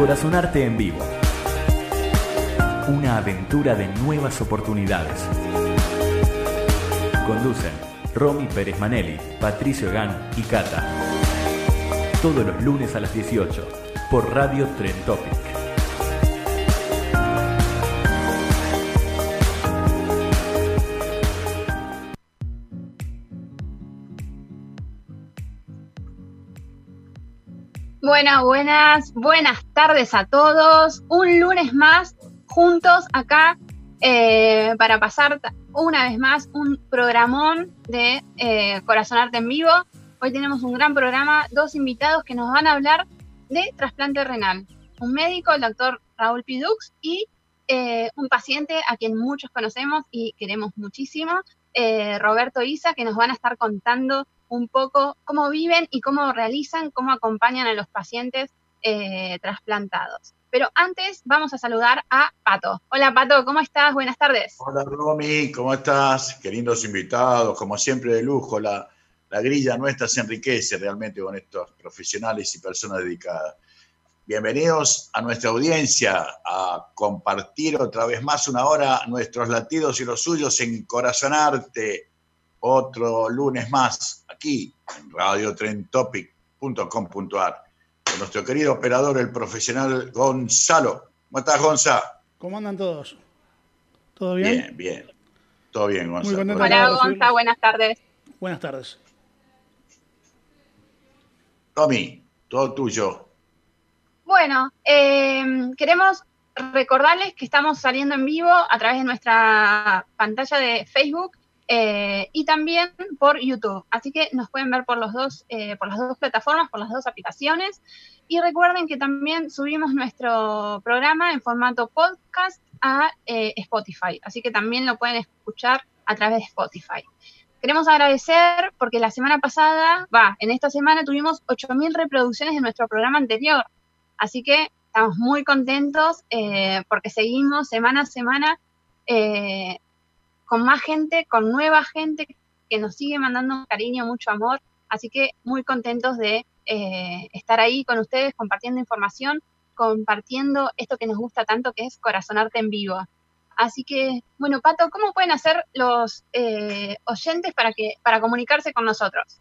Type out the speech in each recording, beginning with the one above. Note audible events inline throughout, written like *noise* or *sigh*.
Corazonarte en vivo. Una aventura de nuevas oportunidades. Conducen Romy Pérez Manelli, Patricio Gán y Cata. Todos los lunes a las 18 por Radio Tren Topic. Buenas, buenas, buenas tardes a todos. Un lunes más juntos acá eh, para pasar una vez más un programón de eh, Corazón Arte en Vivo. Hoy tenemos un gran programa, dos invitados que nos van a hablar de trasplante renal. Un médico, el doctor Raúl Pidux, y eh, un paciente a quien muchos conocemos y queremos muchísimo, Roberto Isa, que nos van a estar contando un poco cómo viven y cómo realizan, cómo acompañan a los pacientes eh, trasplantados. Pero antes vamos a saludar a Pato. Hola Pato, ¿cómo estás? Buenas tardes. Hola Romy, ¿cómo estás? Qué lindos invitados, como siempre de lujo. La, la grilla nuestra se enriquece realmente con estos profesionales y personas dedicadas. Bienvenidos a nuestra audiencia a compartir otra vez más una hora nuestros latidos y los suyos en Corazonarte. Otro lunes más aquí en radiotrentopic.com.ar con nuestro querido operador, el profesional Gonzalo. ¿Cómo estás, Gonzalo? ¿Cómo andan todos? ¿Todo bien? Bien, bien. Todo bien, Gonzalo. Hola, Gonzalo, buenas tardes. Buenas tardes. Tommy, todo tuyo. Bueno, eh, queremos recordarles que estamos saliendo en vivo a través de nuestra pantalla de Facebook eh, y también por YouTube. Así que nos pueden ver por, los dos, eh, por las dos plataformas, por las dos aplicaciones. Y recuerden que también subimos nuestro programa en formato podcast a eh, Spotify. Así que también lo pueden escuchar a través de Spotify. Queremos agradecer porque la semana pasada, va, en esta semana tuvimos 8.000 reproducciones de nuestro programa anterior. Así que estamos muy contentos porque seguimos semana a semana con más gente, con nueva gente que nos sigue mandando cariño, mucho amor. Así que muy contentos de eh, estar ahí con ustedes compartiendo información, compartiendo esto que nos gusta tanto, que es Corazonarte en vivo. Así que, bueno, Pato, ¿cómo pueden hacer los eh, oyentes para, comunicarse con nosotros?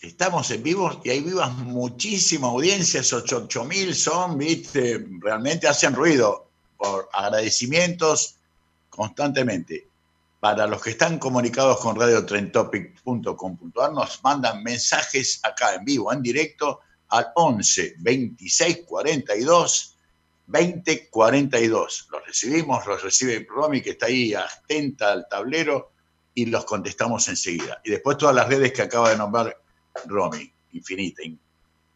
Estamos en vivo y hay vivas muchísima audiencia, esos 8 mil son, viste, realmente hacen ruido por agradecimientos constantemente para los que están comunicados con radiotrentopic.com.ar, nos mandan mensajes acá en vivo, en directo, al 11 26 42 20 42. Los recibimos, los recibe Romy, que está ahí atenta al tablero, y los contestamos enseguida. Y después todas las redes que acaba de nombrar Romy, infinita,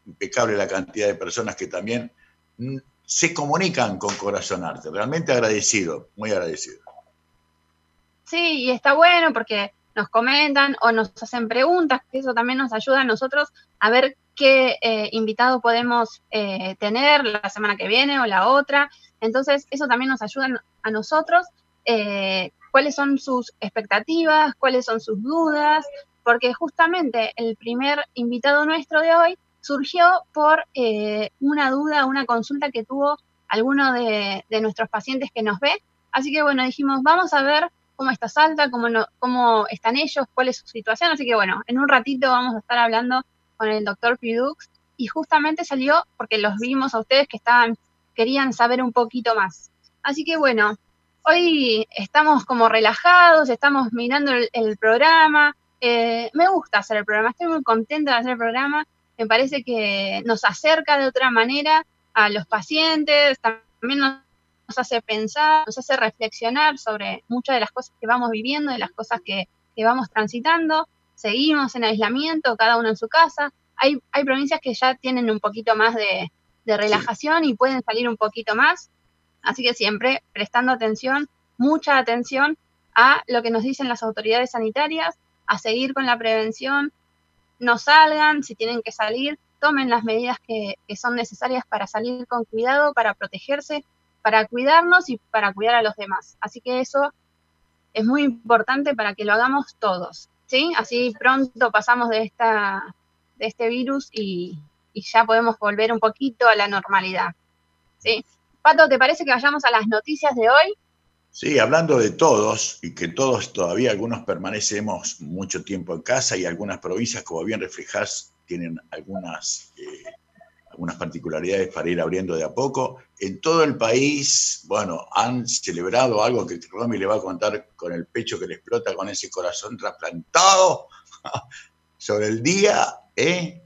impecable la cantidad de personas que también mm, se comunican con Corazón Arte. Realmente agradecido, muy agradecido. Sí, y está bueno porque nos comentan o nos hacen preguntas, que eso también nos ayuda a nosotros a ver qué eh, invitado podemos eh, tener la semana que viene o la otra. Entonces, eso también nos ayuda a nosotros, eh, cuáles son sus expectativas, cuáles son sus dudas, porque justamente el primer invitado nuestro de hoy surgió por una duda, una consulta que tuvo alguno de, de nuestros pacientes que nos ve. Así que bueno, dijimos, vamos a ver cómo está Salta, cómo, cómo están ellos, cuál es su situación. Así que bueno, en un ratito vamos a estar hablando con el doctor Pidux y justamente salió porque los vimos a ustedes que estaban, querían saber un poquito más. Así que bueno, hoy estamos como relajados, estamos mirando el, programa. Eh, me gusta hacer el programa, estoy muy contenta de hacer el programa. Me parece que nos acerca de otra manera a los pacientes, también nos nos hace pensar, nos hace reflexionar sobre muchas de las cosas que vamos viviendo, de las cosas que, vamos transitando. seguimos en aislamiento, cada uno en su casa. Hay, hay provincias que ya tienen un poquito más de, relajación y pueden salir un poquito más. Así que siempre prestando atención, mucha atención a lo que nos dicen las autoridades sanitarias, a seguir con la prevención, no salgan, si tienen que salir, tomen las medidas que, que son necesarias para salir con cuidado, para protegerse, para cuidarnos y para cuidar a los demás. Así que eso es muy importante para que lo hagamos todos, ¿sí? Así pronto pasamos de, esta, de este virus y, ya podemos volver un poquito a la normalidad, ¿sí? Pato, ¿te parece que vayamos a las noticias de hoy? Sí, hablando de todos, y que todos todavía algunos permanecemos mucho tiempo en casa y algunas provincias, como bien reflejas, tienen algunas eh, algunas particularidades para ir abriendo de a poco. En todo el país, bueno, han celebrado algo que Romy le va a contar con el pecho que le explota con ese corazón trasplantado *laughs* sobre el Día ¿eh?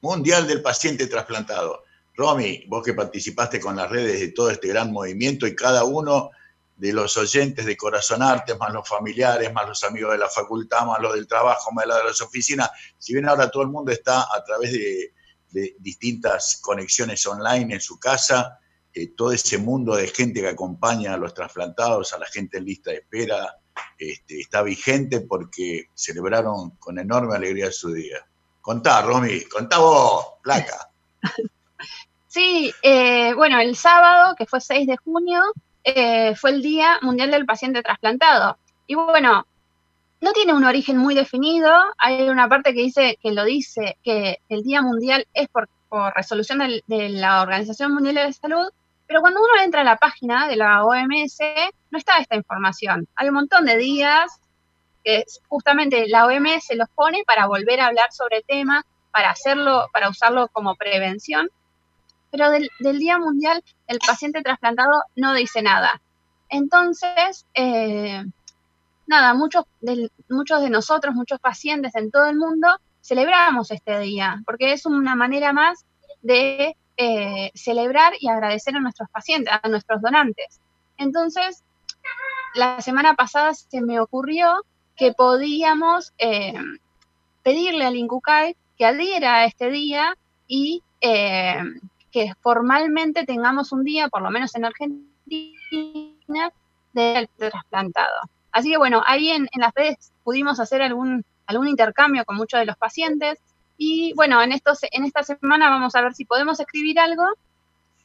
Mundial del Paciente Trasplantado. Romy, vos que participaste con las redes de todo este gran movimiento y cada uno de los oyentes de Corazón Artes, más los familiares, más los amigos de la facultad, más los del trabajo, más los de las oficinas, si bien ahora todo el mundo está a través de de distintas conexiones online en su casa, eh, todo ese mundo de gente que acompaña a los trasplantados, a la gente en lista de espera, este, está vigente porque celebraron con enorme alegría su día. Contá, Romy, contá vos, placa. *laughs* Sí, eh, bueno, el sábado, que fue 6 de junio, eh, fue el Día Mundial del Paciente Trasplantado. Y bueno, no tiene un origen muy definido. Hay una parte que dice, que lo dice, que el Día Mundial es por, resolución de la Organización Mundial de la Salud, pero cuando uno entra a la página de la OMS, no está esta información. Hay un montón de días que justamente la OMS los pone para volver a hablar sobre el tema, para hacerlo, para usarlo como prevención. Pero del, Día Mundial, el paciente trasplantado no dice nada. Entonces, eh, nada, muchos de, muchos de nosotros, muchos pacientes en todo el mundo, celebramos este día, porque es una manera más de eh, celebrar y agradecer a nuestros pacientes, a nuestros donantes. Entonces, la semana pasada se me ocurrió que podíamos eh, pedirle al INCUCAI que adhiera a este día y eh, que formalmente tengamos un día, por lo menos en Argentina, del trasplantado. Así que bueno, ahí en, las redes pudimos hacer algún, algún intercambio con muchos de los pacientes y bueno, en, estos, en esta semana vamos a ver si podemos escribir algo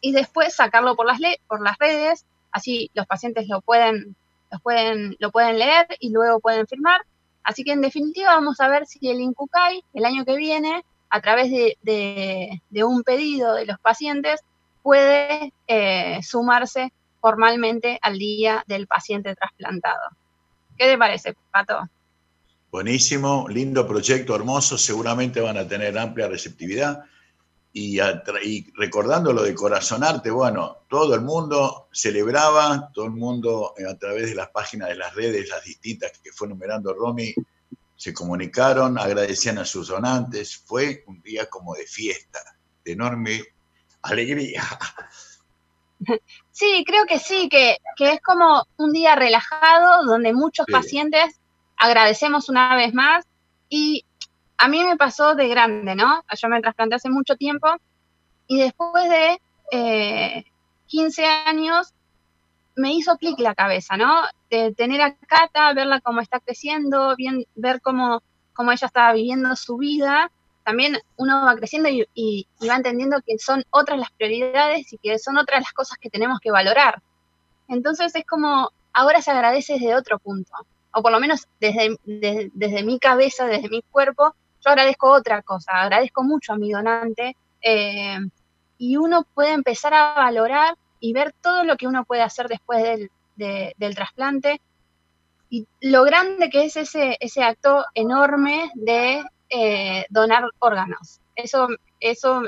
y después sacarlo por las, por las redes, así los pacientes lo pueden, pueden, lo pueden leer y luego pueden firmar. Así que en definitiva vamos a ver si el INCUCAI el año que viene, a través de, un pedido de los pacientes, puede eh, sumarse formalmente al día del paciente trasplantado. ¿Qué te parece, Pato? Buenísimo, lindo proyecto, hermoso, seguramente van a tener amplia receptividad. Y, recordando lo de Corazonarte, bueno, todo el mundo celebraba, todo el mundo eh, a través de las páginas de las redes, las distintas que fue numerando Romy, se comunicaron, agradecían a sus donantes. Fue un día como de fiesta, de enorme alegría. *laughs* Sí, creo que sí, que, es como un día relajado donde muchos pacientes agradecemos una vez más y a mí me pasó de grande, ¿no? Yo me trasplanté hace mucho tiempo y después de 15 eh, años me hizo clic la cabeza, ¿no? De tener a Cata, verla cómo está creciendo, bien, ver cómo, cómo ella estaba viviendo su vida también uno va creciendo y, va entendiendo que son otras las prioridades y que son otras las cosas que tenemos que valorar. Entonces es como, ahora se agradece desde otro punto, o por lo menos desde, desde, mi cabeza, desde mi cuerpo, yo agradezco otra cosa, agradezco mucho a mi donante eh, y uno puede empezar a valorar y ver todo lo que uno puede hacer después del, del trasplante y lo grande que es ese, ese acto enorme de eh, donar órganos. Eso, eso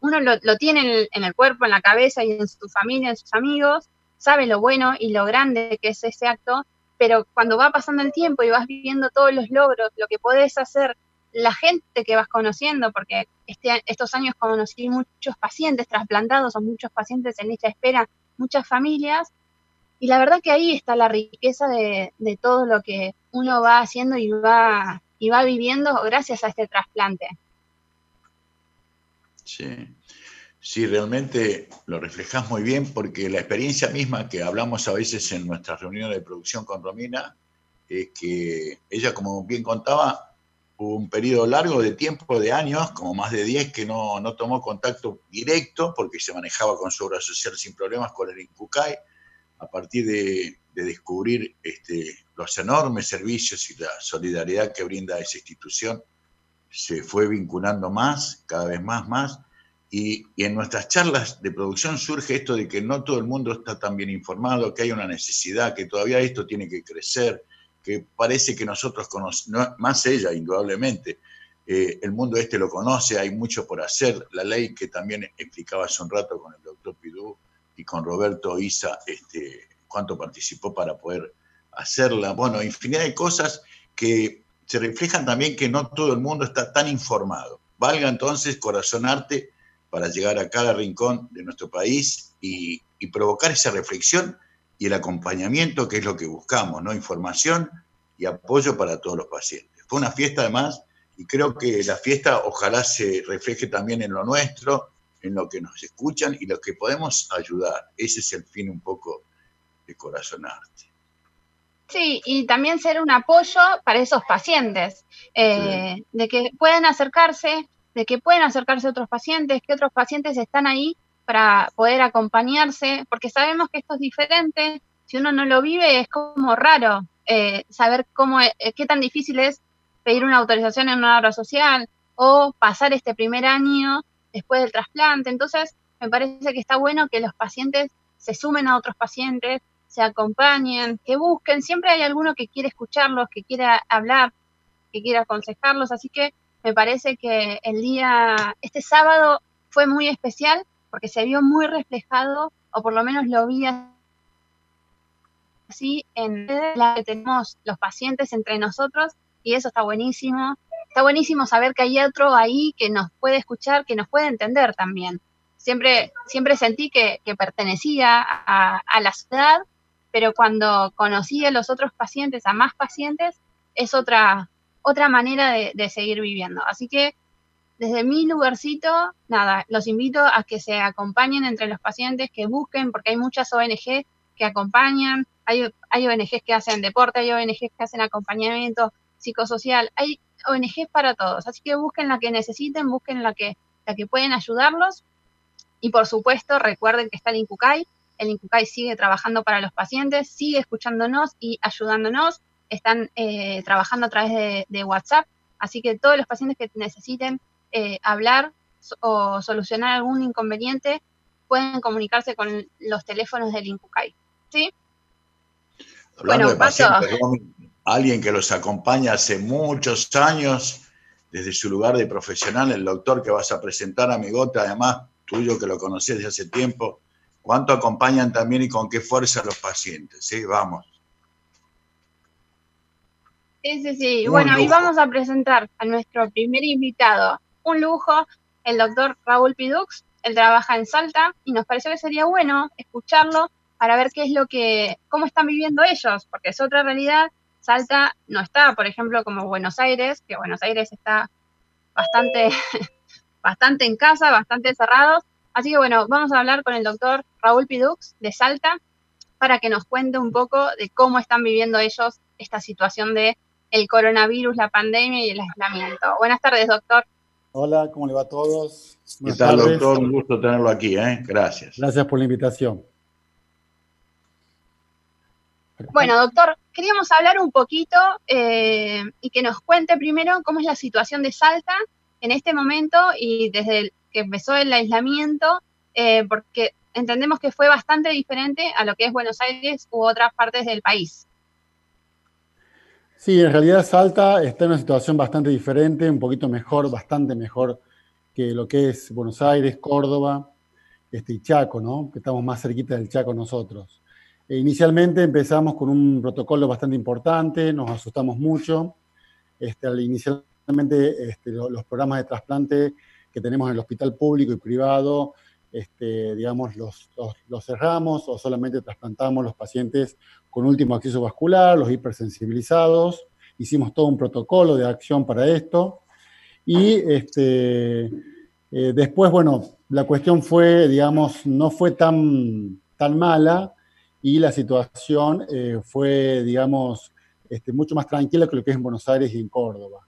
uno lo, tiene en el, cuerpo, en la cabeza y en su familia, en sus amigos, sabe lo bueno y lo grande que es ese acto, pero cuando va pasando el tiempo y vas viviendo todos los logros, lo que podés hacer, la gente que vas conociendo, porque este, estos años conocí muchos pacientes trasplantados o muchos pacientes en lista de espera, muchas familias, y la verdad que ahí está la riqueza de, de todo lo que uno va haciendo y va y va viviendo gracias a este trasplante. Sí. Sí, realmente lo reflejas muy bien porque la experiencia misma que hablamos a veces en nuestras reuniones de producción con Romina es que ella, como bien contaba, hubo un periodo largo de tiempo, de años, como más de 10, que no, no tomó contacto directo porque se manejaba con su obra social sin problemas con el INCUCAI. A partir de, de descubrir este, los enormes servicios y la solidaridad que brinda esa institución, se fue vinculando más, cada vez más, más. Y, en nuestras charlas de producción surge esto de que no todo el mundo está tan bien informado, que hay una necesidad, que todavía esto tiene que crecer, que parece que nosotros conocemos, más ella indudablemente, eh, el mundo este lo conoce, hay mucho por hacer. La ley que también explicaba hace un rato con el doctor Pidú y con Roberto Isa, este, cuánto participó para poder hacerla. Bueno, infinidad de cosas que se reflejan también que no todo el mundo está tan informado. Valga entonces corazonarte para llegar a cada rincón de nuestro país y, y provocar esa reflexión y el acompañamiento, que es lo que buscamos, ¿no? Información y apoyo para todos los pacientes. Fue una fiesta además y creo que la fiesta ojalá se refleje también en lo nuestro, en lo que nos escuchan y lo que podemos ayudar. Ese es el fin un poco de Corazonarte. Sí, y también ser un apoyo para esos pacientes, eh, sí. de que pueden acercarse, de que pueden acercarse otros pacientes, que otros pacientes están ahí para poder acompañarse, porque sabemos que esto es diferente, si uno no lo vive es como raro eh, saber cómo, eh, qué tan difícil es pedir una autorización en una obra social o pasar este primer año después del trasplante. Entonces, me parece que está bueno que los pacientes se sumen a otros pacientes, se acompañen, que busquen. Siempre hay alguno que quiere escucharlos, que quiera hablar, que quiera aconsejarlos. Así que me parece que el día, este sábado fue muy especial porque se vio muy reflejado, o por lo menos lo vi así en la que tenemos los pacientes entre nosotros, y eso está buenísimo. Está buenísimo saber que hay otro ahí que nos puede escuchar, que nos puede entender también. Siempre, siempre sentí que, que pertenecía a, a la ciudad, pero cuando conocí a los otros pacientes, a más pacientes, es otra, otra manera de, seguir viviendo. Así que desde mi lugarcito, nada, los invito a que se acompañen entre los pacientes, que busquen, porque hay muchas ONG que acompañan, hay, hay ONGs que hacen deporte, hay ONGs que hacen acompañamiento psicosocial, hay ONGs para todos, así que busquen la que necesiten, busquen la que, la que pueden ayudarlos y por supuesto recuerden que está el INCUCAI, el INCUCAI sigue trabajando para los pacientes, sigue escuchándonos y ayudándonos, están eh, trabajando a través de, de WhatsApp, así que todos los pacientes que necesiten eh, hablar o solucionar algún inconveniente, pueden comunicarse con los teléfonos del INCUCAI. ¿Sí? Hablando bueno, de pacientes, alguien que los acompaña hace muchos años, desde su lugar de profesional, el doctor que vas a presentar, amigote, además tuyo que lo conoces desde hace tiempo, ¿cuánto acompañan también y con qué fuerza los pacientes? Sí, vamos. Sí, sí, sí. Un bueno, lujo. y vamos a presentar a nuestro primer invitado, un lujo, el doctor Raúl Pidux. Él trabaja en Salta y nos pareció que sería bueno escucharlo para ver qué es lo que, cómo están viviendo ellos, porque es otra realidad. Salta no está, por ejemplo, como Buenos Aires, que Buenos Aires está bastante, *laughs* bastante en casa, bastante cerrados. Así que bueno, vamos a hablar con el doctor Raúl Pidux de Salta para que nos cuente un poco de cómo están viviendo ellos esta situación de el coronavirus, la pandemia y el aislamiento. Buenas tardes, doctor. Hola, ¿cómo le va a todos? ¿Qué tal, doctor? Un gusto tenerlo aquí, ¿eh? Gracias. Gracias por la invitación. Bueno, doctor, queríamos hablar un poquito eh, y que nos cuente primero cómo es la situación de Salta en este momento y desde el que empezó el aislamiento, eh, porque entendemos que fue bastante diferente a lo que es Buenos Aires u otras partes del país. Sí, en realidad Salta está en una situación bastante diferente, un poquito mejor, bastante mejor que lo que es Buenos Aires, Córdoba este, y Chaco, ¿no? Que estamos más cerquita del Chaco nosotros. E inicialmente empezamos con un protocolo bastante importante, nos asustamos mucho. Este, inicialmente este, los programas de trasplante que tenemos en el hospital público y privado, este, digamos, los, los, cerramos o solamente trasplantamos los pacientes con último acceso vascular, los hipersensibilizados, hicimos todo un protocolo de acción para esto. Y este, eh, después, bueno, la cuestión fue, digamos, no fue tan, tan mala y la situación eh, fue, digamos, este, mucho más tranquila que lo que es en Buenos Aires y en Córdoba.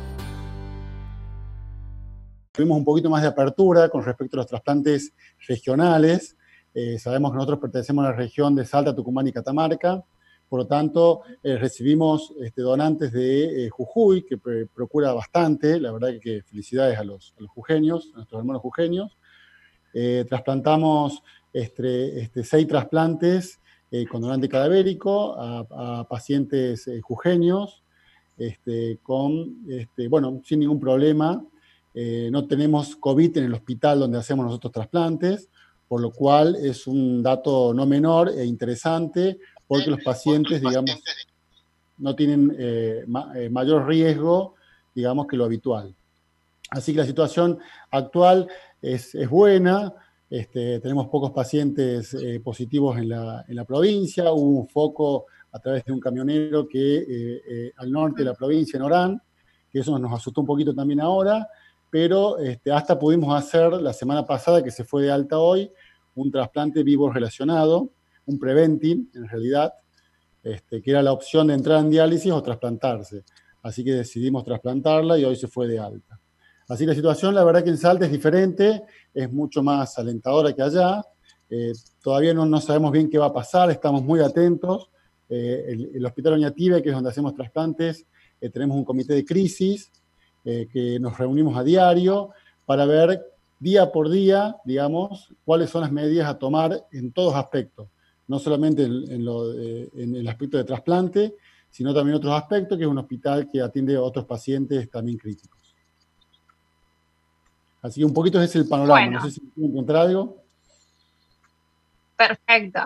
Tuvimos un poquito más de apertura con respecto a los trasplantes regionales. Eh, sabemos que nosotros pertenecemos a la región de Salta, Tucumán y Catamarca. Por lo tanto, eh, recibimos este, donantes de eh, Jujuy, que procura bastante. La verdad que, felicidades a los, a jujeños, a nuestros hermanos jujeños. trasplantamos este, este, seis trasplantes con donante cadavérico a, pacientes jujeños, con, bueno, sin ningún problema. Eh, no tenemos COVID en el hospital donde hacemos nosotros trasplantes, por lo cual es un dato no menor e interesante, porque los pacientes, digamos, no tienen eh, eh, mayor riesgo, digamos, que lo habitual. Así que la situación actual es, buena, este, tenemos pocos pacientes positivos en la, en la, provincia, hubo un foco a través de un camionero que al norte de la provincia, en Orán, que eso nos asustó un poquito también ahora, pero este, hasta pudimos hacer la semana pasada, que se fue de alta hoy, un trasplante vivo relacionado, un preventing en realidad, este, que era la opción de entrar en diálisis o trasplantarse. Así que decidimos trasplantarla y hoy se fue de alta. Así que la situación, la verdad que en Salta es diferente, es mucho más alentadora que allá. Eh, todavía no, no, sabemos bien qué va a pasar, estamos muy atentos. Eh, el, el, Hospital Oñative, que es donde hacemos trasplantes, eh, tenemos un comité de crisis eh, que nos reunimos a diario para ver día por día, digamos, cuáles son las medidas a tomar en todos aspectos, no solamente en, el aspecto de trasplante, sino también otros aspectos, que es un hospital que atiende a otros pacientes también críticos. Así que un poquito ese es el panorama. No sé si quieren encontrar algo. Perfecto.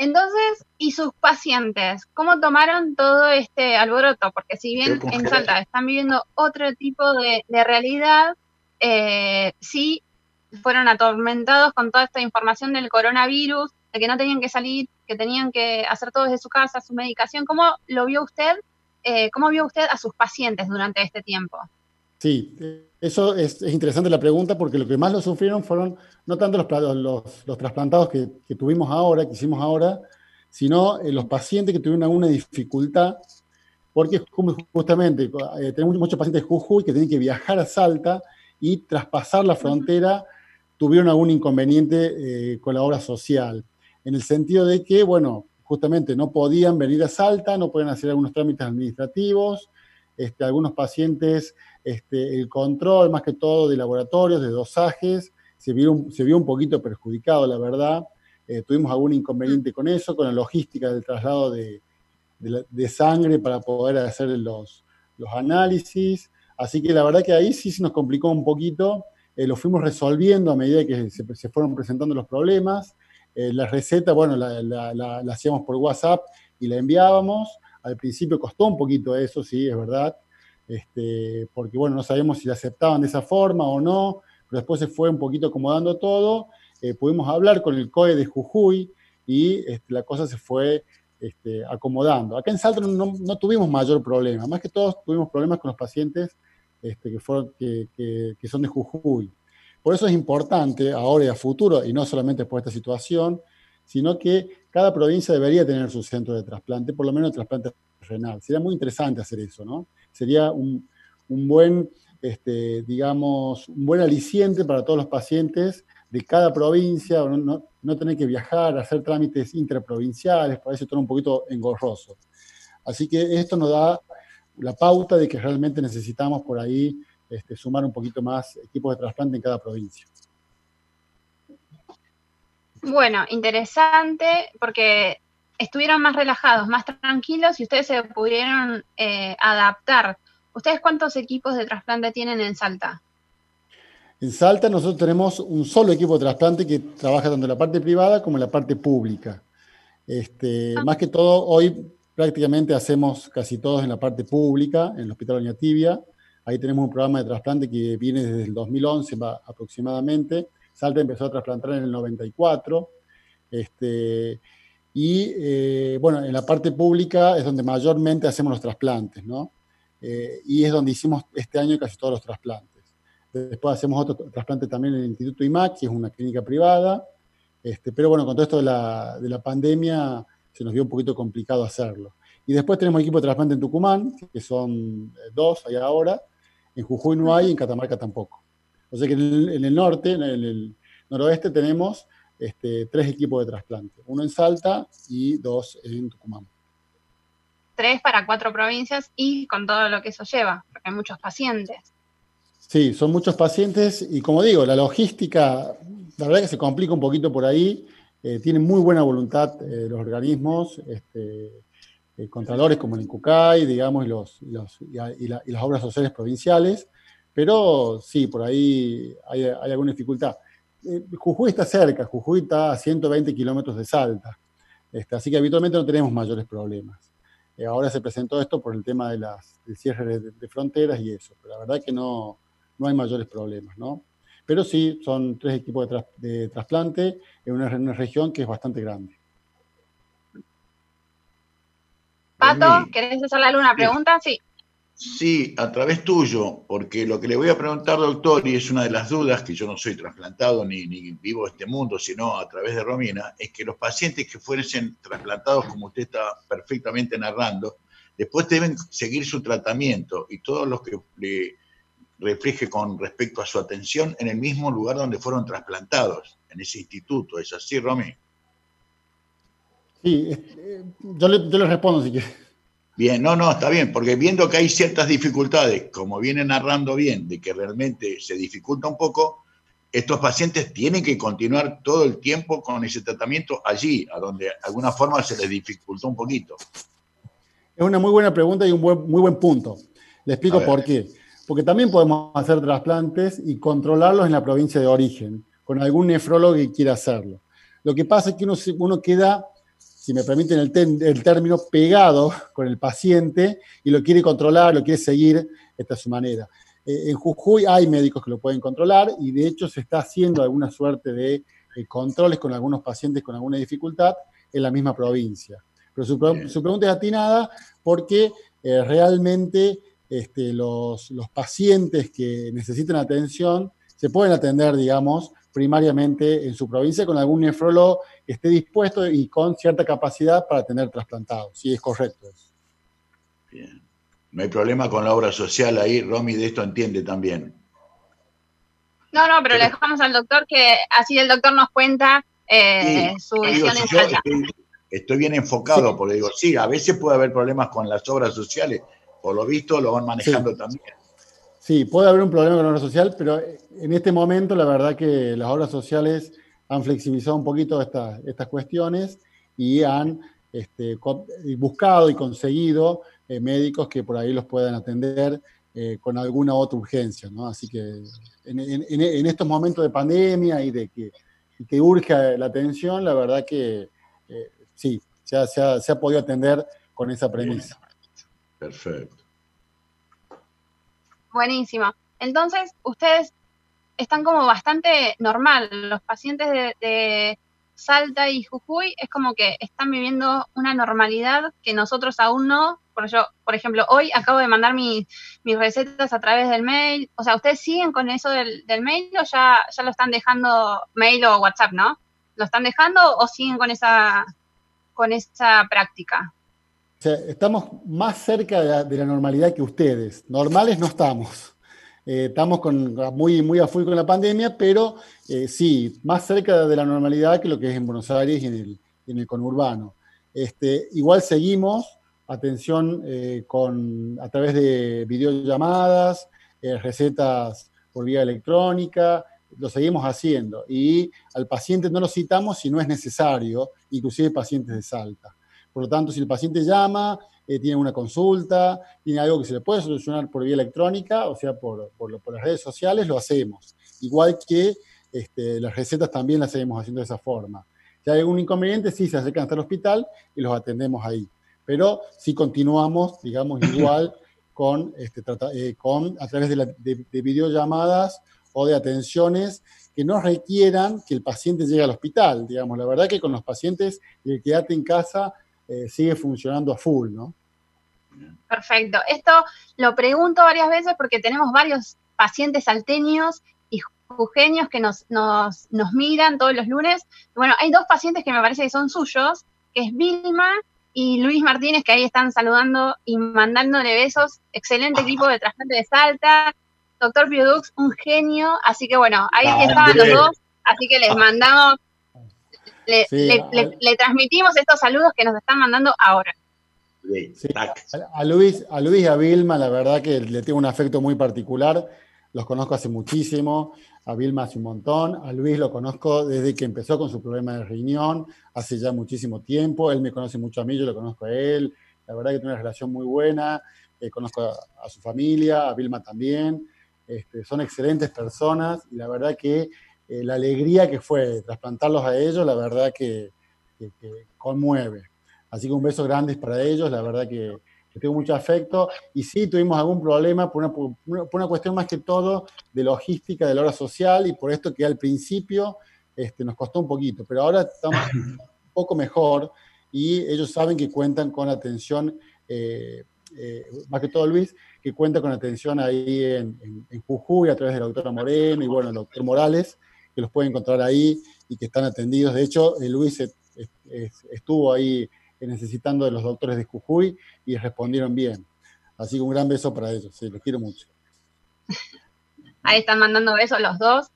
Entonces, ¿y sus pacientes? ¿Cómo tomaron todo este alboroto? Porque si bien en Salta están viviendo otro tipo de, realidad, eh, sí fueron atormentados con toda esta información del coronavirus, de que no tenían que salir, que tenían que hacer todo desde su casa, su medicación. ¿Cómo lo vio usted? Eh, ¿Cómo vio usted a sus pacientes durante este tiempo? Sí, eso es, interesante la pregunta porque lo que más lo sufrieron fueron no tanto los, los, trasplantados que, tuvimos ahora, que hicimos ahora, sino eh, los pacientes que tuvieron alguna dificultad, porque justamente eh, tenemos muchos pacientes de Jujuy que tienen que viajar a Salta y traspasar la frontera, tuvieron algún inconveniente eh, con la obra social, en el sentido de que, bueno, justamente no podían venir a Salta, no podían hacer algunos trámites administrativos, este, algunos pacientes este, el control, más que todo, de laboratorios, de dosajes, se vio, se vio un poquito perjudicado, la verdad. Eh, tuvimos algún inconveniente con eso, con la logística del traslado de, sangre para poder hacer los, análisis. Así que la verdad que ahí sí se nos complicó un poquito. Eh, lo fuimos resolviendo a medida que se, fueron presentando los problemas. Eh, la receta, bueno, la, hacíamos por WhatsApp y la enviábamos. Al principio costó un poquito eso, sí, es verdad este, porque bueno, no sabemos si la aceptaban de esa forma o no, pero después se fue un poquito acomodando todo, eh, pudimos hablar con el COE de Jujuy y este, la cosa se fue este, acomodando. Acá en Salto no, tuvimos mayor problema, más que todos tuvimos problemas con los pacientes que, son de Jujuy. Por eso es importante ahora y a futuro, y no solamente por esta situación, sino que cada provincia debería tener su centro de trasplante, por lo menos de trasplante renal. Sería muy interesante hacer eso, ¿no? Sería un, buen, este, digamos, un buen aliciente para todos los pacientes de cada provincia, no, tener que viajar, hacer trámites interprovinciales, parece todo un poquito engorroso. Así que esto nos da la pauta de que realmente necesitamos por ahí este, sumar un poquito más equipos de trasplante en cada provincia. Bueno, interesante porque estuvieron más relajados, más tranquilos y ustedes se pudieron eh, adaptar. ¿Ustedes cuántos equipos de trasplante tienen en Salta? En Salta nosotros tenemos un solo equipo de trasplante que trabaja tanto en la parte privada como en la parte pública. Este, ah. Más que todo, hoy prácticamente hacemos casi todos en la parte pública, en el Hospital Doña Tibia. Ahí tenemos un programa de trasplante que viene desde el 2011 aproximadamente. Salta empezó a trasplantar en el 94. Este, y eh, bueno, en la parte pública es donde mayormente hacemos los trasplantes, ¿no? Eh, y es donde hicimos este año casi todos los trasplantes. Después hacemos otro trasplante también en el Instituto IMAC, que es una clínica privada. Este, pero bueno, con todo esto de la, de la pandemia se nos dio un poquito complicado hacerlo. Y después tenemos equipo de trasplante en Tucumán, que son eh, dos ahí ahora. En Jujuy no hay, en Catamarca tampoco. O sea que en el, norte, en el noroeste, tenemos este, tres equipos de trasplante. Uno en Salta y dos en Tucumán. Tres para cuatro provincias y con todo lo que eso lleva, porque hay muchos pacientes. Sí, son muchos pacientes y como digo, la logística, la verdad que se complica un poquito por ahí. Eh, tienen muy buena voluntad eh, los organismos, este, eh, contralores como el INCUCAI, digamos, y, los, y, las obras sociales provinciales, pero sí, por ahí hay, alguna dificultad. Eh, Jujuy está cerca, Jujuy está a 120 kilómetros de Salta, este, así que habitualmente no tenemos mayores problemas. Eh, ahora se presentó esto por el tema de las, del cierre de, fronteras y eso, pero la verdad que no, no hay mayores problemas, ¿no? Pero sí, son tres equipos de, trasplante en una, en una región que es bastante grande. Pato, ¿querés hacerle alguna pregunta? Sí. Sí, a través tuyo, porque lo que le voy a preguntar, doctor, y es una de las dudas, que yo no soy trasplantado ni, ni vivo este mundo, sino a través de Romina, es que los pacientes que fuesen trasplantados, como usted está perfectamente narrando, después deben seguir su tratamiento y todos los que le refleje con respecto a su atención en el mismo lugar donde fueron trasplantados, en ese instituto. ¿Es así, Romy? Sí, eh, yo le, respondo si quiere. Bien, no, no, está bien, porque viendo que hay ciertas dificultades, como viene narrando bien, de que realmente se dificulta un poco, estos pacientes tienen que continuar todo el tiempo con ese tratamiento allí, a donde de alguna forma se les dificultó un poquito. Es una muy buena pregunta y un muy buen punto. Le explico por qué. Porque también podemos hacer trasplantes y controlarlos en la provincia de origen, con algún nefrólogo que quiera hacerlo. Lo que pasa es que uno, uno queda si me permiten el, término, pegado con el paciente y lo quiere controlar, lo quiere seguir, esta es su manera. Eh, en Jujuy hay médicos que lo pueden controlar y de hecho se está haciendo alguna suerte de eh, controles con algunos pacientes con alguna dificultad en la misma provincia. Pero su, pregunta es atinada porque eh, realmente este, los, los pacientes que necesitan atención se pueden atender, digamos, primariamente en su provincia con algún nefrólogo que esté dispuesto y con cierta capacidad para tener trasplantado, si es correcto. Bien. No hay problema con la obra social ahí, Romy de esto entiende también. No, no, pero, le dejamos al doctor que así el doctor nos cuenta eh, su visión en estoy, bien enfocado, porque digo, sí, a veces puede haber problemas con las obras sociales, por lo visto lo van manejando también. Sí, puede haber un problema con la obra social, pero en este momento la verdad que las obras sociales han flexibilizado un poquito estas, cuestiones y han este, buscado y conseguido eh, médicos que por ahí los puedan atender eh, con alguna otra urgencia. ¿no? Así que en, estos momentos de pandemia y de que, que urge la atención, la verdad que eh, sí, se se ha podido atender con esa premisa. Perfecto. Buenísimo. Entonces, ustedes están como bastante normal. Los pacientes de, Salta y Jujuy es como que están viviendo una normalidad que nosotros aún no. Por, yo, por ejemplo, hoy acabo de mandar mis recetas a través del mail. O sea, ¿ustedes siguen con eso del, mail o ya, ya lo están dejando mail o WhatsApp, no? ¿Lo están dejando o siguen con esa, con esa práctica? Estamos más cerca de la, normalidad que ustedes. Normales no estamos. Eh, estamos muy, muy a full con la pandemia, pero eh, sí, más cerca de la normalidad que lo que es en Buenos Aires y en el, conurbano. Este, igual seguimos, atención, eh, con, a través de videollamadas, recetas por vía electrónica, lo seguimos haciendo. Y al paciente no lo citamos si no es necesario, inclusive pacientes de Salta. Por lo tanto, si el paciente llama, eh, tiene una consulta, tiene algo que se le puede solucionar por vía electrónica, o sea, por, las redes sociales, lo hacemos. Igual que este, las recetas también las seguimos haciendo de esa forma. Si hay algún inconveniente, sí se acercan hasta el hospital y los atendemos ahí. Pero si continuamos, digamos, igual *coughs* con, este, eh, con a través de, de videollamadas o de atenciones que no requieran que el paciente llegue al hospital. Digamos, la verdad que con los pacientes el quedarte en casa eh, sigue funcionando a full, ¿no? Perfecto. Esto lo pregunto varias veces porque tenemos varios pacientes salteños y jujeños que nos, nos, nos miran todos los lunes. Bueno, hay dos pacientes que me parece que son suyos, que es Vilma y Luis Martínez, que ahí están saludando y mandándole besos. Excelente equipo de trasplante de Salta. Doctor Piodux, un genio. Así que bueno, ahí ah, estaban los dos. Así que les mandamos, le, transmitimos estos saludos que nos están mandando ahora. A, Luis, a Luis y a Vilma, la verdad que le tengo un afecto muy particular. Los conozco hace muchísimo, a Vilma hace un montón, a Luis lo conozco desde que empezó con su problema de riñón, hace ya muchísimo tiempo. Él me conoce mucho a mí, yo lo conozco a él. La verdad que tiene una relación muy buena. Eh, conozco a, su familia, a Vilma también. Este, son excelentes personas y la verdad que eh, la alegría que fue trasplantarlos a ellos, la verdad que, conmueve. Así que un beso grande para ellos, la verdad que, tengo mucho afecto. Y sí, tuvimos algún problema por una, cuestión más que todo de logística de la hora social y por esto que al principio este, nos costó un poquito, pero ahora estamos *laughs* un poco mejor y ellos saben que cuentan con atención, eh, eh, más que todo Luis, que cuenta con atención ahí en, Jujuy a través de la doctora Moreno y bueno, el doctor Morales, que los puede encontrar ahí y que están atendidos. De hecho, eh, Luis estuvo ahí necesitando de los doctores de Jujuy y respondieron bien. Así que un gran beso para ellos, sí, los quiero mucho. *laughs* Ahí están mandando besos los dos.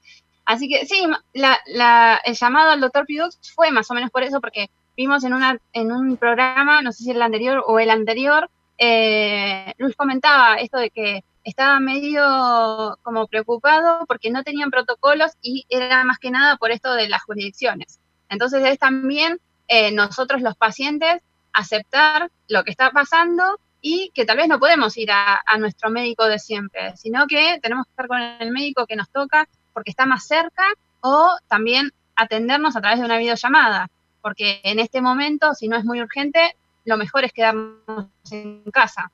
Así que sí, el llamado al doctor Pidux fue más o menos por eso, porque vimos en un programa, no sé si el anterior o el anterior, eh, Luis comentaba esto de que estaba medio como preocupado porque no tenían protocolos y era más que nada por esto de las jurisdicciones. Entonces es también eh, nosotros los pacientes aceptar lo que está pasando y que tal vez no podemos ir a, nuestro médico de siempre, sino que tenemos que estar con el médico que nos toca porque está más cerca o también atendernos a través de una videollamada, porque en este momento, si no es muy urgente, lo mejor es quedarnos en casa.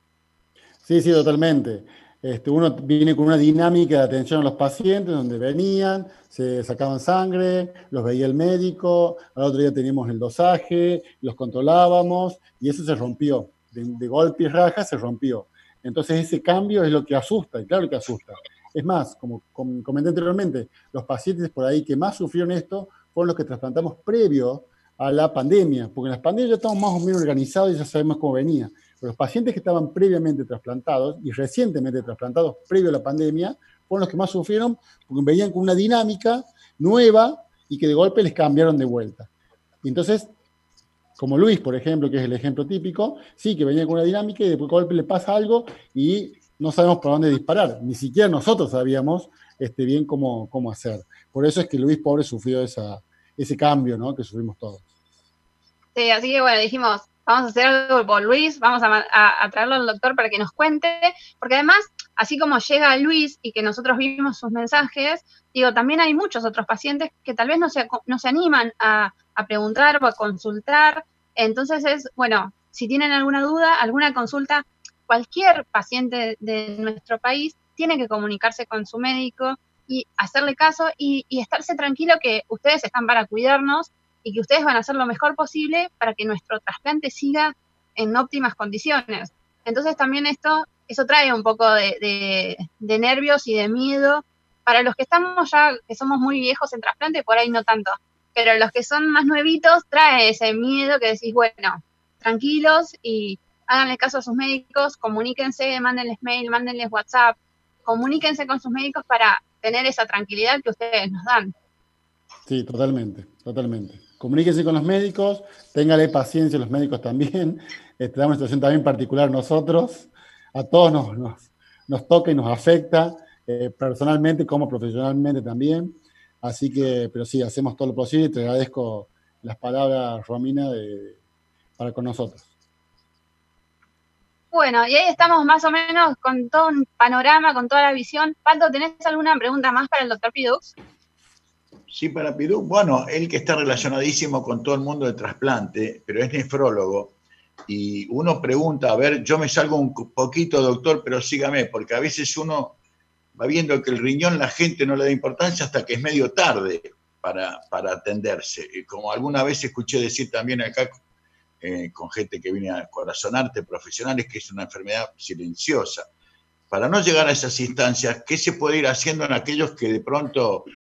Sí, sí, totalmente. Este, uno viene con una dinámica de atención a los pacientes, donde venían, se sacaban sangre, los veía el médico, al otro día teníamos el dosaje, los controlábamos, y eso se rompió. De, golpe y raja se rompió. Entonces ese cambio es lo que asusta, y claro que asusta. Es más, como comenté anteriormente, los pacientes por ahí que más sufrieron esto fueron los que trasplantamos previo a la pandemia, porque en las pandemias ya estamos más o menos organizados y ya sabemos cómo venía. Los pacientes que estaban previamente trasplantados y recientemente trasplantados previo a la pandemia fueron los que más sufrieron porque venían con una dinámica nueva y que de golpe les cambiaron de vuelta. Y entonces, como Luis, por ejemplo, que es el ejemplo típico, sí, que venía con una dinámica y de golpe le pasa algo y no sabemos por dónde disparar. Ni siquiera nosotros sabíamos este, bien cómo, cómo hacer. Por eso es que Luis, pobre, sufrió esa, ese cambio ¿no? que sufrimos todos. Sí, así que bueno, dijimos, vamos a hacer algo por Luis, vamos a, traerlo al doctor para que nos cuente, porque además, así como llega Luis y que nosotros vimos sus mensajes, digo, también hay muchos otros pacientes que tal vez no se, no se animan a, preguntar o a consultar. Entonces es, bueno, si tienen alguna duda, alguna consulta, cualquier paciente de nuestro país tiene que comunicarse con su médico y hacerle caso y, estarse tranquilo que ustedes están para cuidarnos y que ustedes van a hacer lo mejor posible para que nuestro trasplante siga en óptimas condiciones. Entonces también esto, eso trae un poco de, nervios y de miedo. Para los que estamos ya, que somos muy viejos en trasplante, por ahí no tanto. Pero los que son más nuevitos, trae ese miedo que decís, bueno, tranquilos y, háganle caso a sus médicos, comuníquense, mándenles mail, mándenles WhatsApp, comuníquense con sus médicos para tener esa tranquilidad que ustedes nos dan. Sí, totalmente, totalmente. Comuníquense con los médicos, téngale paciencia los médicos también. *laughs* Este, una situación también particular nosotros. A todos nos, toca y nos afecta, eh, personalmente como profesionalmente también. Así que, pero sí, hacemos todo lo posible y te agradezco las palabras, Romina, para con nosotros. Bueno, y ahí estamos más o menos con todo un panorama, con toda la visión. Paldo, ¿tenés alguna pregunta más para el doctor Pidux? Sí, para Pidux. Bueno, él que está relacionadísimo con todo el mundo del trasplante, pero es nefrólogo. Y uno pregunta, a ver, yo me salgo un poquito, doctor, pero sígame, porque a veces uno va viendo que el riñón la gente no le da importancia hasta que es medio tarde para, para atenderse. Y como alguna vez escuché decir también acá eh, con gente que viene a corazonarte, profesionales, que es una enfermedad silenciosa. Para no llegar a esas instancias, ¿qué se puede ir haciendo en aquellos que de pronto...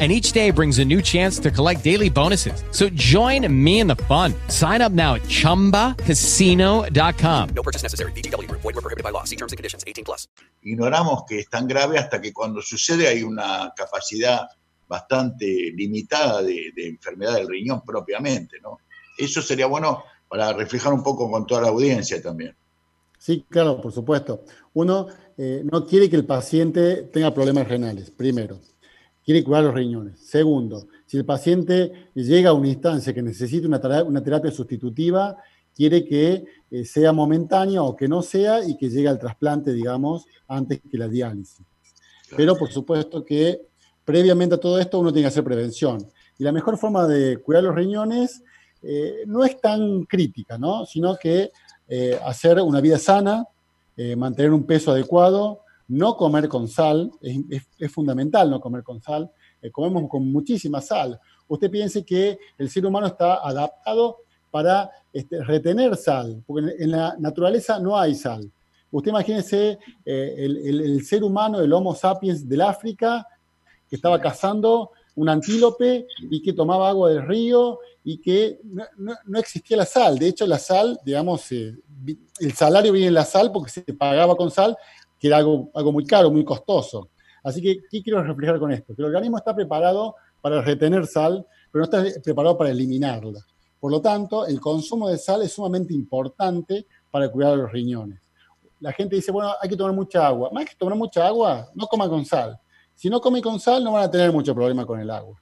and each day brings a new chance to collect daily bonuses. So join me in the fun. Sign up now at ChumbaCasino.com. No purchase necessary. BGW. Void were prohibited by law. See terms and conditions. 18 plus. Ignoramos que es tan grave hasta que cuando sucede hay una capacidad bastante limitada de, de enfermedad del riñón propiamente, ¿no? Eso sería bueno para reflejar un poco con toda la audiencia también. Sí, claro, por supuesto. Uno eh, no quiere que el paciente tenga problemas renales, primero quiere curar los riñones. Segundo, si el paciente llega a una instancia que necesita una, terapia sustitutiva, quiere que eh, sea momentánea o que no sea y que llegue al trasplante, digamos, antes que la diálisis. Pero por supuesto que previamente a todo esto uno tiene que hacer prevención. Y la mejor forma de cuidar los riñones eh, no es tan crítica, ¿no? sino que eh, hacer una vida sana, mantener un peso adecuado, no comer con sal, es, fundamental no comer con sal, eh, comemos con muchísima sal. Usted piense que el ser humano está adaptado para este, retener sal, porque en, la naturaleza no hay sal. Usted imagínese eh, el, ser humano, el Homo sapiens del África, que estaba cazando un antílope y que tomaba agua del río y que no, existía la sal. De hecho, la sal, digamos, eh, el salario viene en la sal porque se pagaba con sal, que era algo, algo muy caro, muy costoso. Así que, ¿qué quiero reflejar con esto? Que el organismo está preparado para retener sal, pero no está preparado para eliminarla. Por lo tanto, el consumo de sal es sumamente importante para cuidar los riñones. La gente dice, bueno, hay que tomar mucha agua. Más que tomar mucha agua, no coma con sal. Si no come con sal, no van a tener mucho problema con el agua.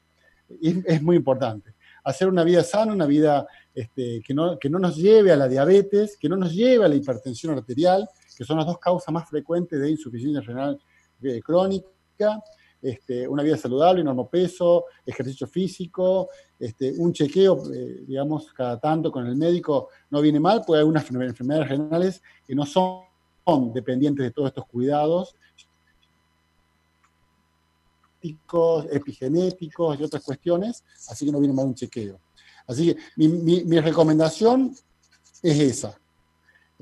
Es, es muy importante. Hacer una vida sana, una vida este, que, no, que no nos lleve a la diabetes, que no nos lleve a la hipertensión arterial, que son las dos causas más frecuentes de insuficiencia renal eh, crónica, este, una vida saludable, normo peso, ejercicio físico, este, un chequeo, eh, digamos, cada tanto con el médico no viene mal, puede haber unas enfermedades renales que no son, dependientes de todos estos cuidados epigenéticos y otras cuestiones, así que no viene mal un chequeo. Así que mi recomendación es esa.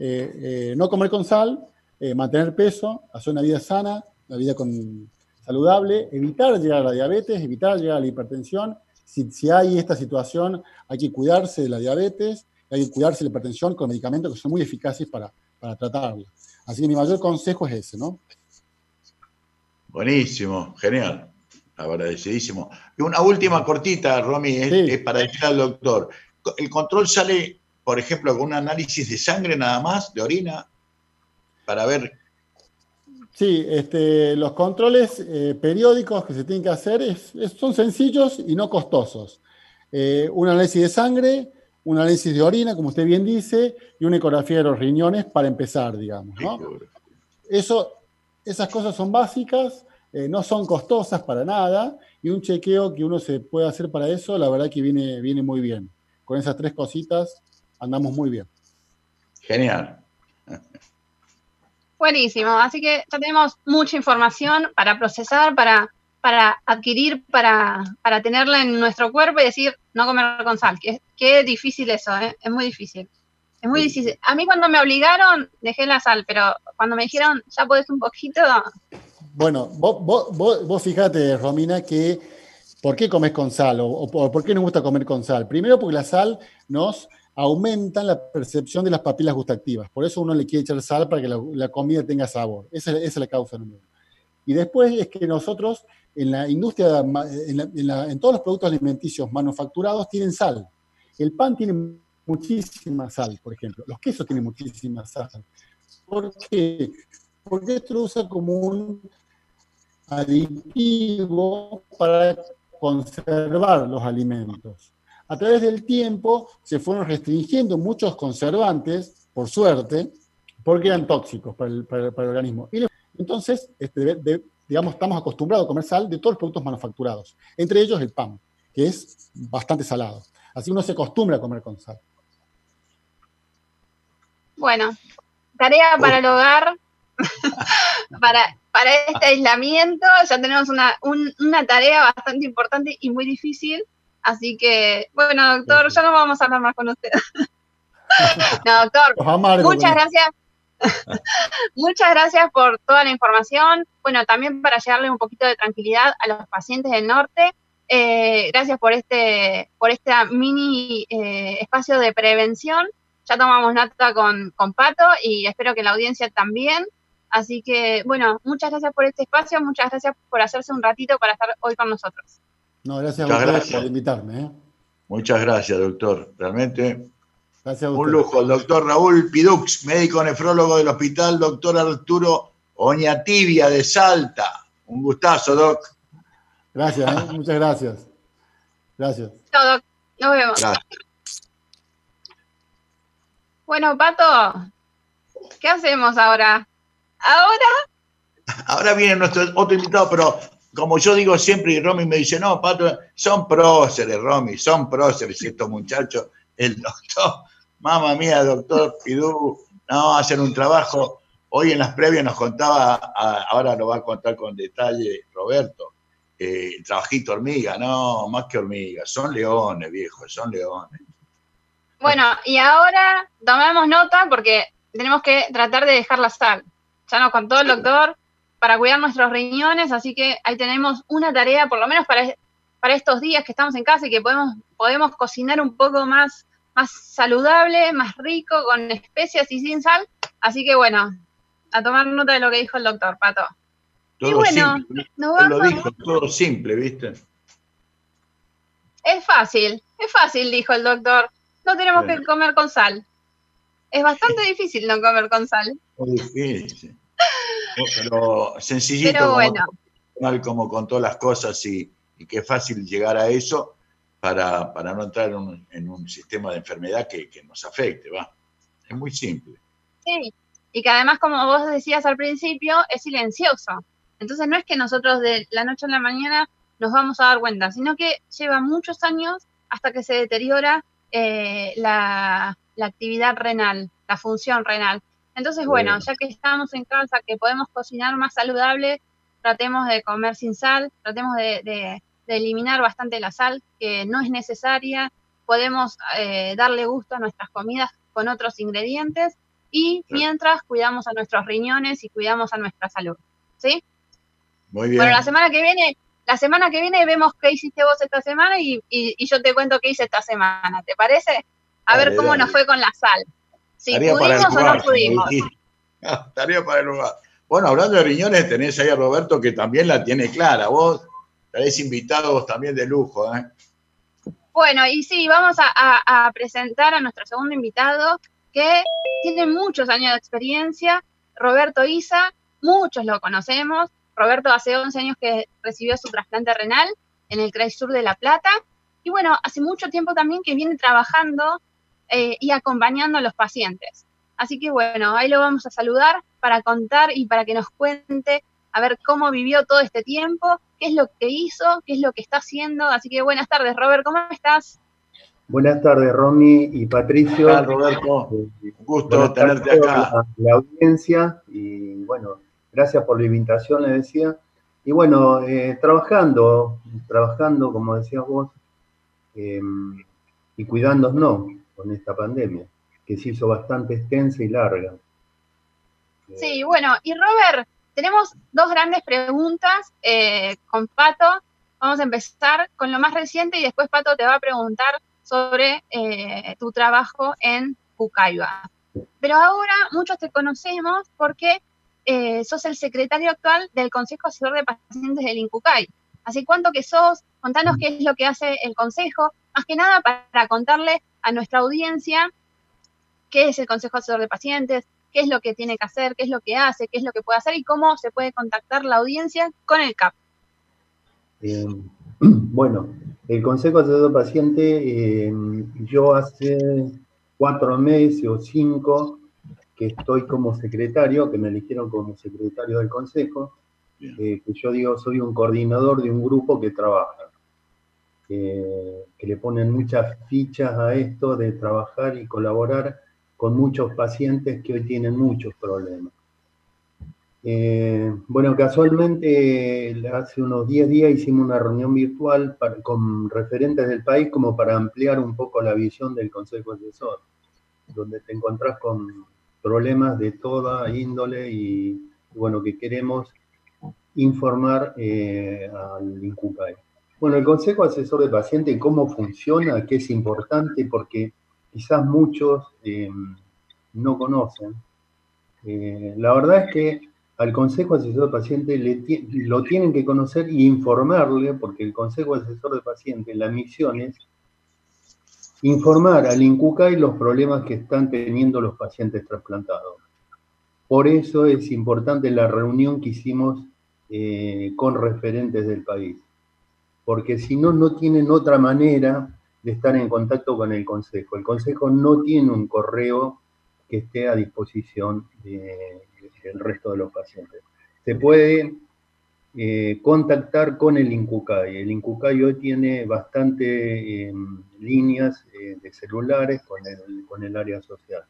Eh, eh, no comer con sal, eh, mantener peso, hacer una vida sana, una vida con, saludable, evitar llegar a la diabetes, evitar llegar a la hipertensión. Si, si, hay esta situación, hay que cuidarse de la diabetes, hay que cuidarse de la hipertensión con medicamentos que son muy eficaces para, para tratarla. Así que mi mayor consejo es ese, ¿no? Buenísimo, genial, agradecidísimo. Y una última cortita, Romy, es para decir al doctor. ¿El control sale por ejemplo, con un análisis de sangre nada más, de orina, para ver. Sí, este, los controles eh, periódicos que se tienen que hacer son sencillos y no costosos. eh, un análisis de sangre, un análisis de orina, como usted bien dice, y una ecografía de los riñones para empezar, digamos. Eso, esas cosas son básicas, eh, no son costosas para nada, y un chequeo que uno se puede hacer para eso, la verdad que viene, viene muy bien. Con esas tres cositas andamos muy bien. Genial. Buenísimo, así que ya tenemos mucha información para procesar, para, para adquirir, para, para tenerla en nuestro cuerpo y decir, no comer con sal. Qué, qué difícil eso, ¿eh? es muy difícil. Es muy difícil. A mí cuando me obligaron, dejé la sal, pero cuando me dijeron, ya podés un poquito, Bueno, vos, vos, vos, vos fíjate, Romina, que ¿por qué comes con sal? O, o por qué nos gusta comer con sal? Primero porque la sal nos aumenta la percepción de las papilas gustativas. Por eso uno le quiere echar sal para que la, comida tenga sabor. Esa, es- la causa número uno. Y después es que nosotros en la industria, en todos los productos alimenticios manufacturados tienen sal. El pan tiene muchísima sal, por ejemplo. Los quesos tienen muchísima sal. ¿Por qué? Porque esto lo usa como un aditivo para conservar los alimentos. A través del tiempo se fueron restringiendo muchos conservantes, por suerte, porque eran tóxicos para el, para el- para el organismo. Y entonces, este, de- de- digamos, estamos acostumbrados a comer sal de todos los productos manufacturados, entre ellos el pan, que es bastante salado. Así uno se acostumbra a comer con sal. bueno, tarea para el hogar, *laughs* para, para este aislamiento, ya tenemos una, un- una tarea bastante importante y muy difícil, así que, bueno, doctor, ya no vamos a hablar más con usted. *laughs* no, doctor, amargo muchas gracias. *laughs* Muchas gracias por toda la información. Bueno, también para llevarle un poquito de tranquilidad a los pacientes del norte. Eh, gracias por este, por este mini eh, espacio de prevención. Ya tomamos nota con, con Pato y espero que la audiencia también. Así que, bueno, muchas gracias por este espacio, muchas gracias por hacerse un ratito para estar hoy con nosotros. No, gracias a Muchas ustedes gracias. por invitarme. ¿eh? Muchas gracias, doctor. Realmente Gracias a un lujo. El doctor Raúl Pidux, médico nefrólogo del hospital, doctor Arturo Oñatibia de Salta. Un gustazo, doc. Gracias, ¿eh? *laughs* muchas gracias. Gracias. Chao, Doc. Nos vemos. Gracias. Bueno, Pato, ¿qué hacemos ahora? Ahora Ahora viene nuestro otro invitado, pero como yo digo siempre, y Romy me dice, no, Pato, son próceres, Romy, son próceres estos muchachos. El doctor, mamá mía, doctor Pidú, no, hacen un trabajo. Hoy en las previas nos contaba, ahora lo va a contar con detalle Roberto, eh, el trabajito hormiga, no, más que hormiga, son leones, viejo, son leones. Bueno, y ahora tomemos nota porque tenemos que tratar de dejar la sal. Ya nos contó el doctor para cuidar nuestros riñones, así que ahí tenemos una tarea, por lo menos para, para estos días que estamos en casa y que podemos, podemos cocinar un poco más, más saludable, más rico, con especias y sin sal. Así que bueno, a tomar nota de lo que dijo el doctor, Pato. Todo y bueno, simple. nos Él lo vamos. dijo, todo simple, ¿viste? Es fácil, es fácil, dijo el doctor. No tenemos Bueno. que comer con sal. Es bastante difícil no comer con sal. Difícil. Pero sencillito, Pero como, bueno. tal como con todas las cosas y, y qué fácil llegar a eso para, para no entrar en un, en un sistema de enfermedad que, que nos afecte, va. Es muy simple. Sí, y que además, como vos decías al principio, es silencioso. Entonces no es que nosotros de la noche a la mañana nos vamos a dar cuenta, sino que lleva muchos años hasta que se deteriora eh, la, la actividad renal, la función renal. Entonces, bueno, ya que estamos en casa, que podemos cocinar más saludable, tratemos de comer sin sal, tratemos de, de- de eliminar bastante la sal, que no es necesaria, podemos eh, darle gusto a nuestras comidas con otros ingredientes y mientras cuidamos a nuestros riñones y cuidamos a nuestra salud. ¿Sí? Muy bien. Bueno, la semana que viene, la semana que viene vemos qué hiciste vos esta semana y, y- y yo te cuento qué hice esta semana, ¿te parece? A ver cómo dale. nos fue con la sal. Si para el pudimos o lugar, *laughs* no pudimos. Tarea para el lugar. Bueno, hablando de riñones, tenés ahí a Roberto que también la tiene clara. Vos tenés invitados también de lujo, ¿eh? Bueno, y sí, vamos a, a- a presentar a nuestro segundo invitado, que tiene muchos años de experiencia, Roberto Isa, muchos lo conocemos. Roberto hace 11 años que recibió su trasplante renal en el CRAI Sur de La Plata Y bueno, hace mucho tiempo también que viene trabajando eh, y acompañando a los pacientes. Así que bueno, ahí lo vamos a saludar para contar y para que nos cuente a ver cómo vivió todo este tiempo, qué es lo que hizo, qué es lo que está haciendo. Así que buenas tardes, Robert, ¿cómo estás? Buenas tardes, Romy y Patricio. Hola, Roberto. Un gusto Buenas tenerte acá. a la audiencia y bueno, gracias por la invitación, le decía. Y bueno, eh, trabajando, trabajando, como decías vos, eh, y cuidándonos con esta pandemia, que se hizo bastante extensa y larga. Sí, bueno, y Robert, tenemos dos grandes preguntas eh, con Pato. Vamos a empezar con lo más reciente y después Pato te va a preguntar sobre eh, tu trabajo en Pucaiba. Pero ahora muchos te conocemos porque eh, sos el secretario actual del Consejo Asesor de Pacientes del INCUCAI. ¿Hace cuánto que sos? Contanos qué es lo que hace el Consejo, más que nada para contarle a nuestra audiencia qué es el Consejo Asesor de Pacientes, qué es lo que tiene que hacer, qué es lo que hace, qué es lo que puede hacer y cómo se puede contactar la audiencia con el CAP. Eh, *clears throat* bueno, el Consejo Asesor Paciente, eh, yo hace cuatro meses o cinco que estoy como secretario, que me eligieron como secretario del Consejo, eh, que yo digo, soy un coordinador de un grupo que trabaja, que, le ponen muchas fichas a esto de trabajar y colaborar con muchos pacientes que hoy tienen muchos problemas. Eh, bueno, casualmente hace unos 10 días hicimos una reunión virtual con referentes del país como para ampliar un poco la visión del Consejo Asesor, donde te encontrás con problemas de toda índole y, bueno, que queremos informar eh, al INCUCAI. Bueno, el Consejo Asesor de Paciente, ¿cómo funciona? Que es importante porque quizás muchos eh, no conocen. Eh, la verdad es que al Consejo Asesor de Paciente lo tienen que conocer y informarle, porque el Consejo Asesor de Paciente, la misión es informar al INCUCAI los problemas que están teniendo los pacientes trasplantados. Por eso es importante la reunión que hicimos eh, con referentes del país, porque si no, no tienen otra manera de estar en contacto con el Consejo. El Consejo no tiene un correo que esté a disposición de- del resto de los pacientes. Se puede eh, contactar con el INCUCAI. El INCUCAI hoy tiene bastante eh, líneas eh, de celulares con el, con el área social.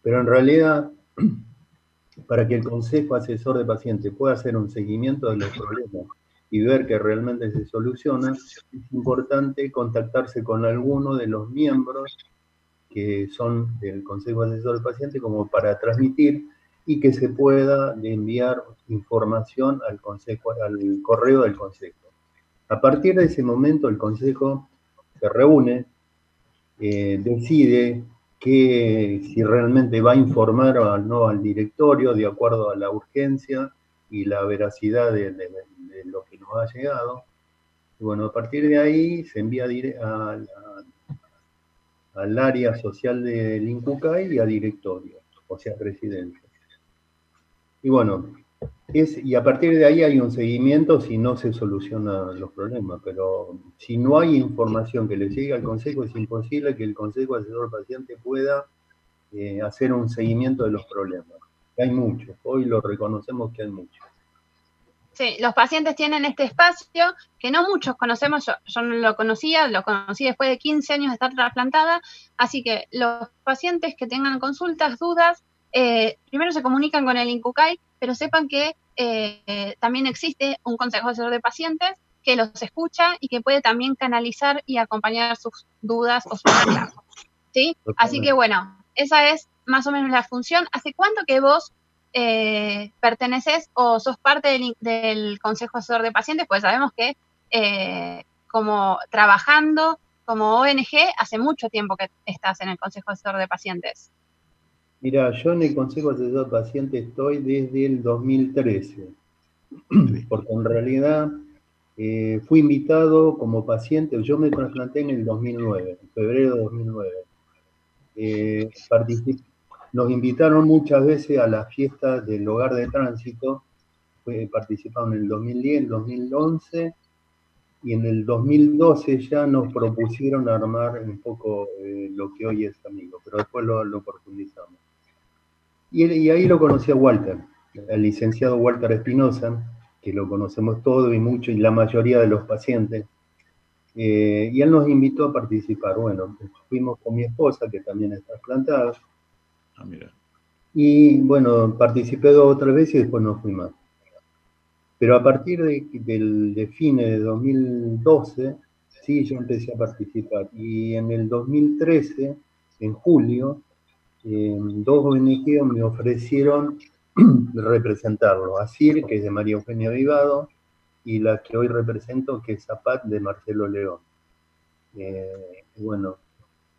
Pero en realidad, *clears throat* para que el Consejo Asesor de Pacientes pueda hacer un seguimiento de los problemas y ver que realmente se solucionan, es importante contactarse con alguno de los miembros que son del Consejo Asesor de Pacientes como para transmitir y que se pueda enviar información al consejo, al correo del consejo. A partir de ese momento el consejo se reúne, eh, decide que si realmente va a informar o no al directorio de acuerdo a la urgencia y la veracidad de, lo que nos ha llegado. Y bueno, a partir de ahí se envía al área social del INCUCAI y a directorio, o sea, presidencia. Y bueno, es, y a partir de ahí hay un seguimiento si no se solucionan los problemas, pero si no hay información que le llegue al Consejo, es imposible que el Consejo Asesor Paciente pueda eh, hacer un seguimiento de los problemas. Hay muchos, hoy lo reconocemos que hay muchos. Sí, los pacientes tienen este espacio que no muchos conocemos, yo, yo no lo conocía, lo conocí después de 15 años de estar trasplantada, así que los pacientes que tengan consultas, dudas, eh, primero se comunican con el INCUCAI, pero sepan que eh, también existe un consejo asesor de pacientes que los escucha y que puede también canalizar y acompañar sus dudas o sus reclamos. ¿sí? Así que bueno, esa es más o menos la función. ¿Hace cuánto que vos eh, perteneces o sos parte del, del Consejo Asesor de Pacientes? Pues sabemos que eh, como trabajando como ONG, hace mucho tiempo que estás en el Consejo Asesor de Pacientes. Mira, yo en el Consejo Asesor Paciente estoy desde el 2013, porque en realidad eh, fui invitado como paciente, yo me trasplanté en el 2009, en febrero de 2009. Eh, particip- nos invitaron muchas veces a las fiestas del hogar de tránsito, fue, participaron en el 2010, el 2011 y en el 2012 ya nos propusieron armar un poco eh, lo que hoy es Amigo, pero después lo, profundizamos. Y, y, ahí lo conocí a Walter, el licenciado Walter Espinosa, que lo conocemos todo y mucho, y la mayoría de los pacientes. Eh, y él nos invitó a participar. Bueno, fuimos con mi esposa, que también está plantada. Ah, mira. Y bueno, participé dos o tres veces y después no fui más. Pero a partir de, del de fines de 2012, sí, yo empecé a participar. Y en el 2013, en julio, eh, dos ONG me ofrecieron *clears throat* representarlo. ASIR, que es de María Eugenia Vivado, y la que hoy represento, que es Zapat, de Marcelo León. Eh, bueno,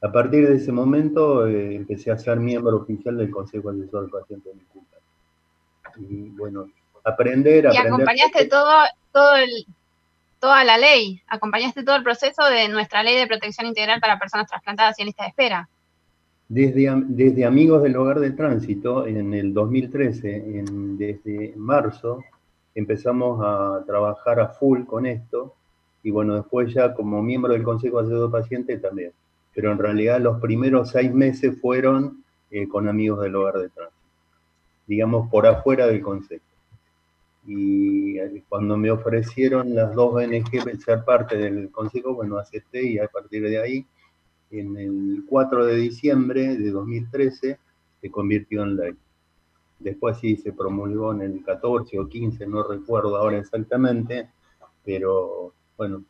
a partir de ese momento eh, empecé a ser miembro oficial del Consejo Asesor del Paciente de Cuba. Y bueno, aprender, Y acompañaste todo, todo el, toda la ley, acompañaste todo el proceso de nuestra ley de protección integral para personas trasplantadas y en lista de espera. Desde, desde Amigos del Hogar de Tránsito, en el 2013, en, desde marzo, empezamos a trabajar a full con esto y bueno, después ya como miembro del Consejo Asesor Paciente también. Pero en realidad los primeros seis meses fueron eh, con Amigos del Hogar de Tránsito, digamos por afuera del Consejo. Y cuando me ofrecieron las dos ONG ser parte del Consejo, bueno, acepté y a partir de ahí, en el 4 de diciembre de 2013, se convirtió en ley. Después sí se promulgó en el 14 o 15, no recuerdo ahora exactamente, pero bueno,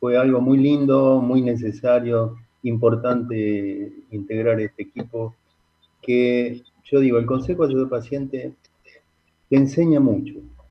fue algo muy lindo, muy necesario, importante integrar este equipo, que yo digo, el Consejo de Paciente te enseña mucho,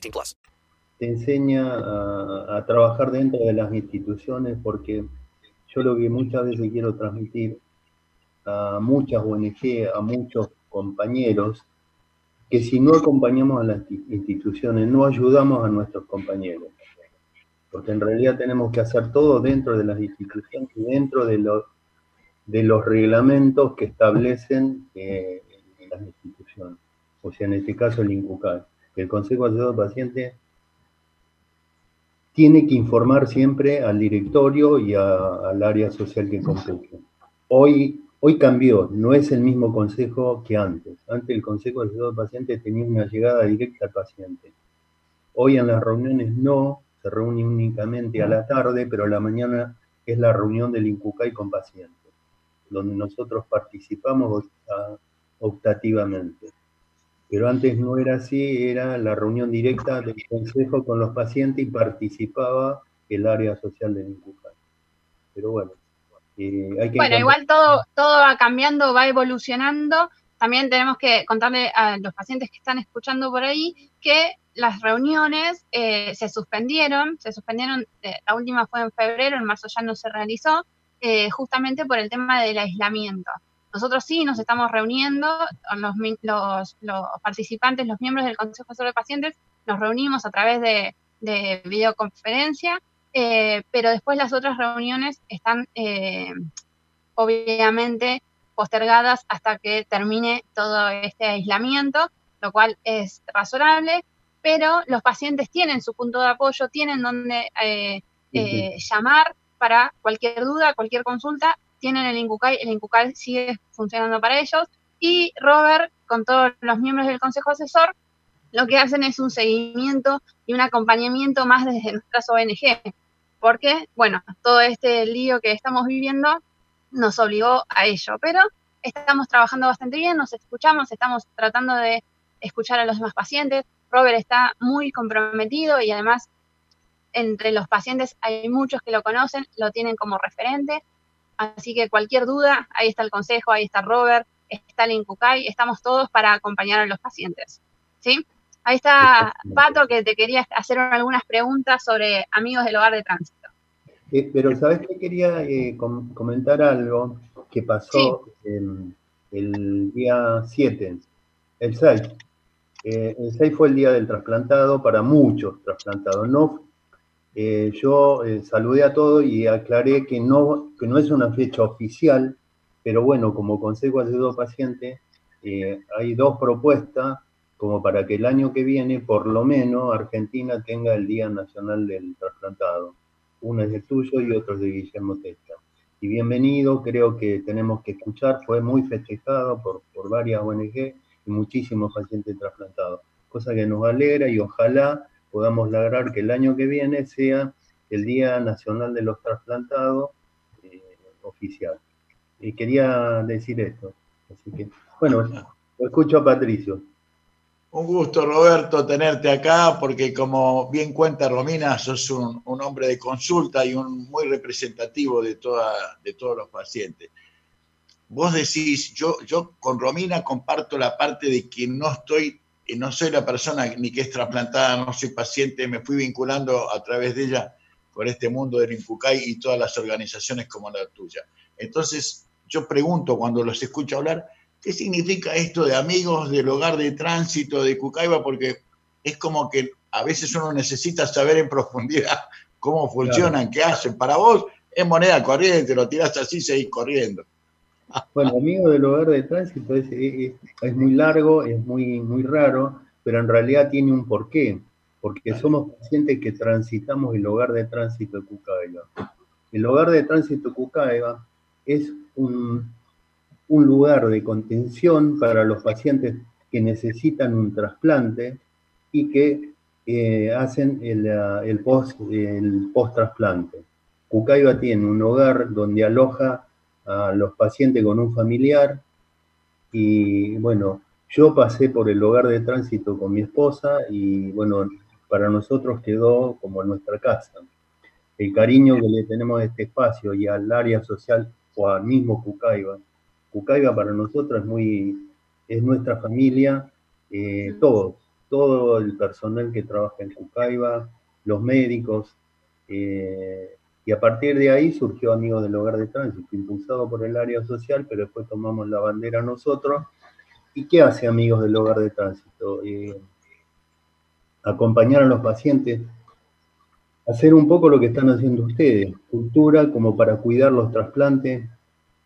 18 plus. Te enseña a, a, trabajar dentro de las instituciones porque yo lo que muchas veces quiero transmitir a muchas ONG, a muchos compañeros, que si no acompañamos a las instituciones, no ayudamos a nuestros compañeros porque en realidad tenemos que hacer todo dentro de las instituciones y dentro de los, de los reglamentos que establecen eh, las instituciones. O sea, en este caso el INCUCAL. El Consejo Asesor Paciente tiene que informar siempre al directorio y al área social que compete. Hoy, hoy cambió, no es el mismo consejo que antes. Antes el Consejo Asesor Paciente tenía una llegada directa al paciente. Hoy en las reuniones no, se reúne únicamente a la tarde, pero a la mañana es la reunión del INCUCAI con pacientes, donde nosotros participamos optativamente. Pero antes no era así, era la reunión directa del consejo con los pacientes y participaba el área social del INCUCAI. Pero bueno, eh, hay que... Bueno, igual todo, todo va cambiando, va evolucionando. También tenemos que contarle a los pacientes que están escuchando por ahí que las reuniones eh, se suspendieron, se suspendieron, eh, la última fue en febrero, en marzo ya no se realizó, eh, justamente por el tema del aislamiento. Nosotros sí nos estamos reuniendo, los, los, los participantes, los miembros del Consejo Asesor de Pacientes, nos reunimos a través de, de videoconferencia, pero después las otras reuniones están obviamente postergadas hasta que termine todo este aislamiento, lo cual es razonable pero los pacientes tienen su punto de apoyo, tienen donde eh, eh, llamar para cualquier duda, cualquier consulta, tienen el INCUCAI, el INCUCAI sigue funcionando para ellos, y Robert, con todos los miembros del Consejo Asesor, lo que hacen es un seguimiento y un acompañamiento más desde nuestras ONG, porque, bueno, todo este lío que estamos viviendo nos obligó a ello, pero estamos trabajando bastante bien, nos escuchamos, estamos tratando de escuchar a los demás pacientes, Robert está muy comprometido y además entre los pacientes hay muchos que lo conocen, lo tienen como referente. Así que cualquier duda, ahí está el consejo, ahí está Robert, está el Incucay, estamos todos para acompañar a los pacientes. ¿Sí? Ahí está Pato que te quería hacer algunas preguntas sobre amigos del hogar de tránsito. Eh, pero ¿sabes qué? Quería eh, com- comentar algo que pasó el, el día 7, el 6. Eh, el 6 fue el día del trasplantado para muchos trasplantados. No, eh, yo eh, saludé a todos y aclaré que no, que no es una fecha oficial, pero bueno, como consejo ayudo paciente, eh, hay dos propuestas como para que el año que viene, por lo menos, Argentina tenga el Día Nacional del Trasplantado. Uno es el tuyo y otro es de Guillermo Testa. Y bienvenido, creo que tenemos que escuchar, fue muy festejado por, por varias ONG y muchísimos pacientes trasplantados, cosa que nos alegra y ojalá podamos lograr que el año que viene sea el Día Nacional de los Trasplantados eh, oficial. Y quería decir esto. Así que, bueno, lo escucho a Patricio. Un gusto, Roberto, tenerte acá, porque como bien cuenta Romina, sos un, hombre de consulta y un muy representativo de, toda, de todos los pacientes. Vos decís, yo, yo con Romina comparto la parte de que no estoy, no soy la persona ni que es trasplantada, no soy paciente, me fui vinculando a través de ella con este mundo del Infucay y todas las organizaciones como la tuya. Entonces, yo pregunto cuando los escucho hablar, ¿qué significa esto de amigos del hogar de tránsito de Cucaiba? Porque es como que a veces uno necesita saber en profundidad cómo funcionan, qué hacen. Para vos es moneda corriente, lo tirás así y seguís corriendo. *laughs* Bueno, amigo del hogar de tránsito es, es- es muy largo, es muy, muy raro, pero en realidad tiene un porqué, porque somos pacientes que transitamos el hogar de tránsito de Cucaiba. El hogar de tránsito de Cucaiba es un, un lugar de contención para los pacientes que necesitan un trasplante y que eh, hacen el, el post el post-trasplante. Cucaiba tiene un hogar donde aloja a los pacientes con un familiar y bueno, yo pasé por el hogar de tránsito con mi esposa y bueno, para nosotros quedó como nuestra casa. El cariño que le tenemos a este espacio y al área social o al mismo Cucaiba. Cucaiba para nosotros es muy, es nuestra familia, eh, todos, todo el personal que trabaja en Cucaiba, los médicos, eh, y a partir de ahí surgió Amigos del Hogar de Tránsito, impulsado por el área social, pero después tomamos la bandera nosotros. ¿Y qué hace Amigos del Hogar de Tránsito? Eh, acompañar a los pacientes, hacer un poco lo que están haciendo ustedes, cultura como para cuidar los trasplantes.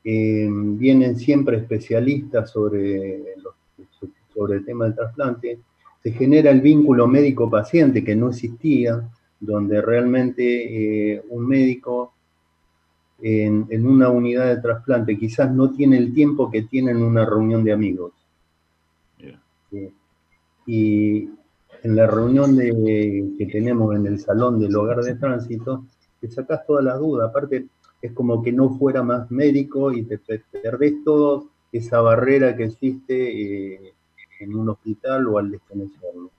Eh, vienen siempre especialistas sobre, sobre el tema del trasplante. Se genera el vínculo médico-paciente que no existía, donde realmente eh, un médico en, en una unidad de trasplante quizás no tiene el tiempo que tiene en una reunión de amigos. Eh, y en la reunión de- que tenemos en el salón del hogar de tránsito, te sacás todas las dudas. Aparte, es como que no fuera más médico y te pe- perdés todo esa barrera que existe eh, en un hospital o al desconocerlo.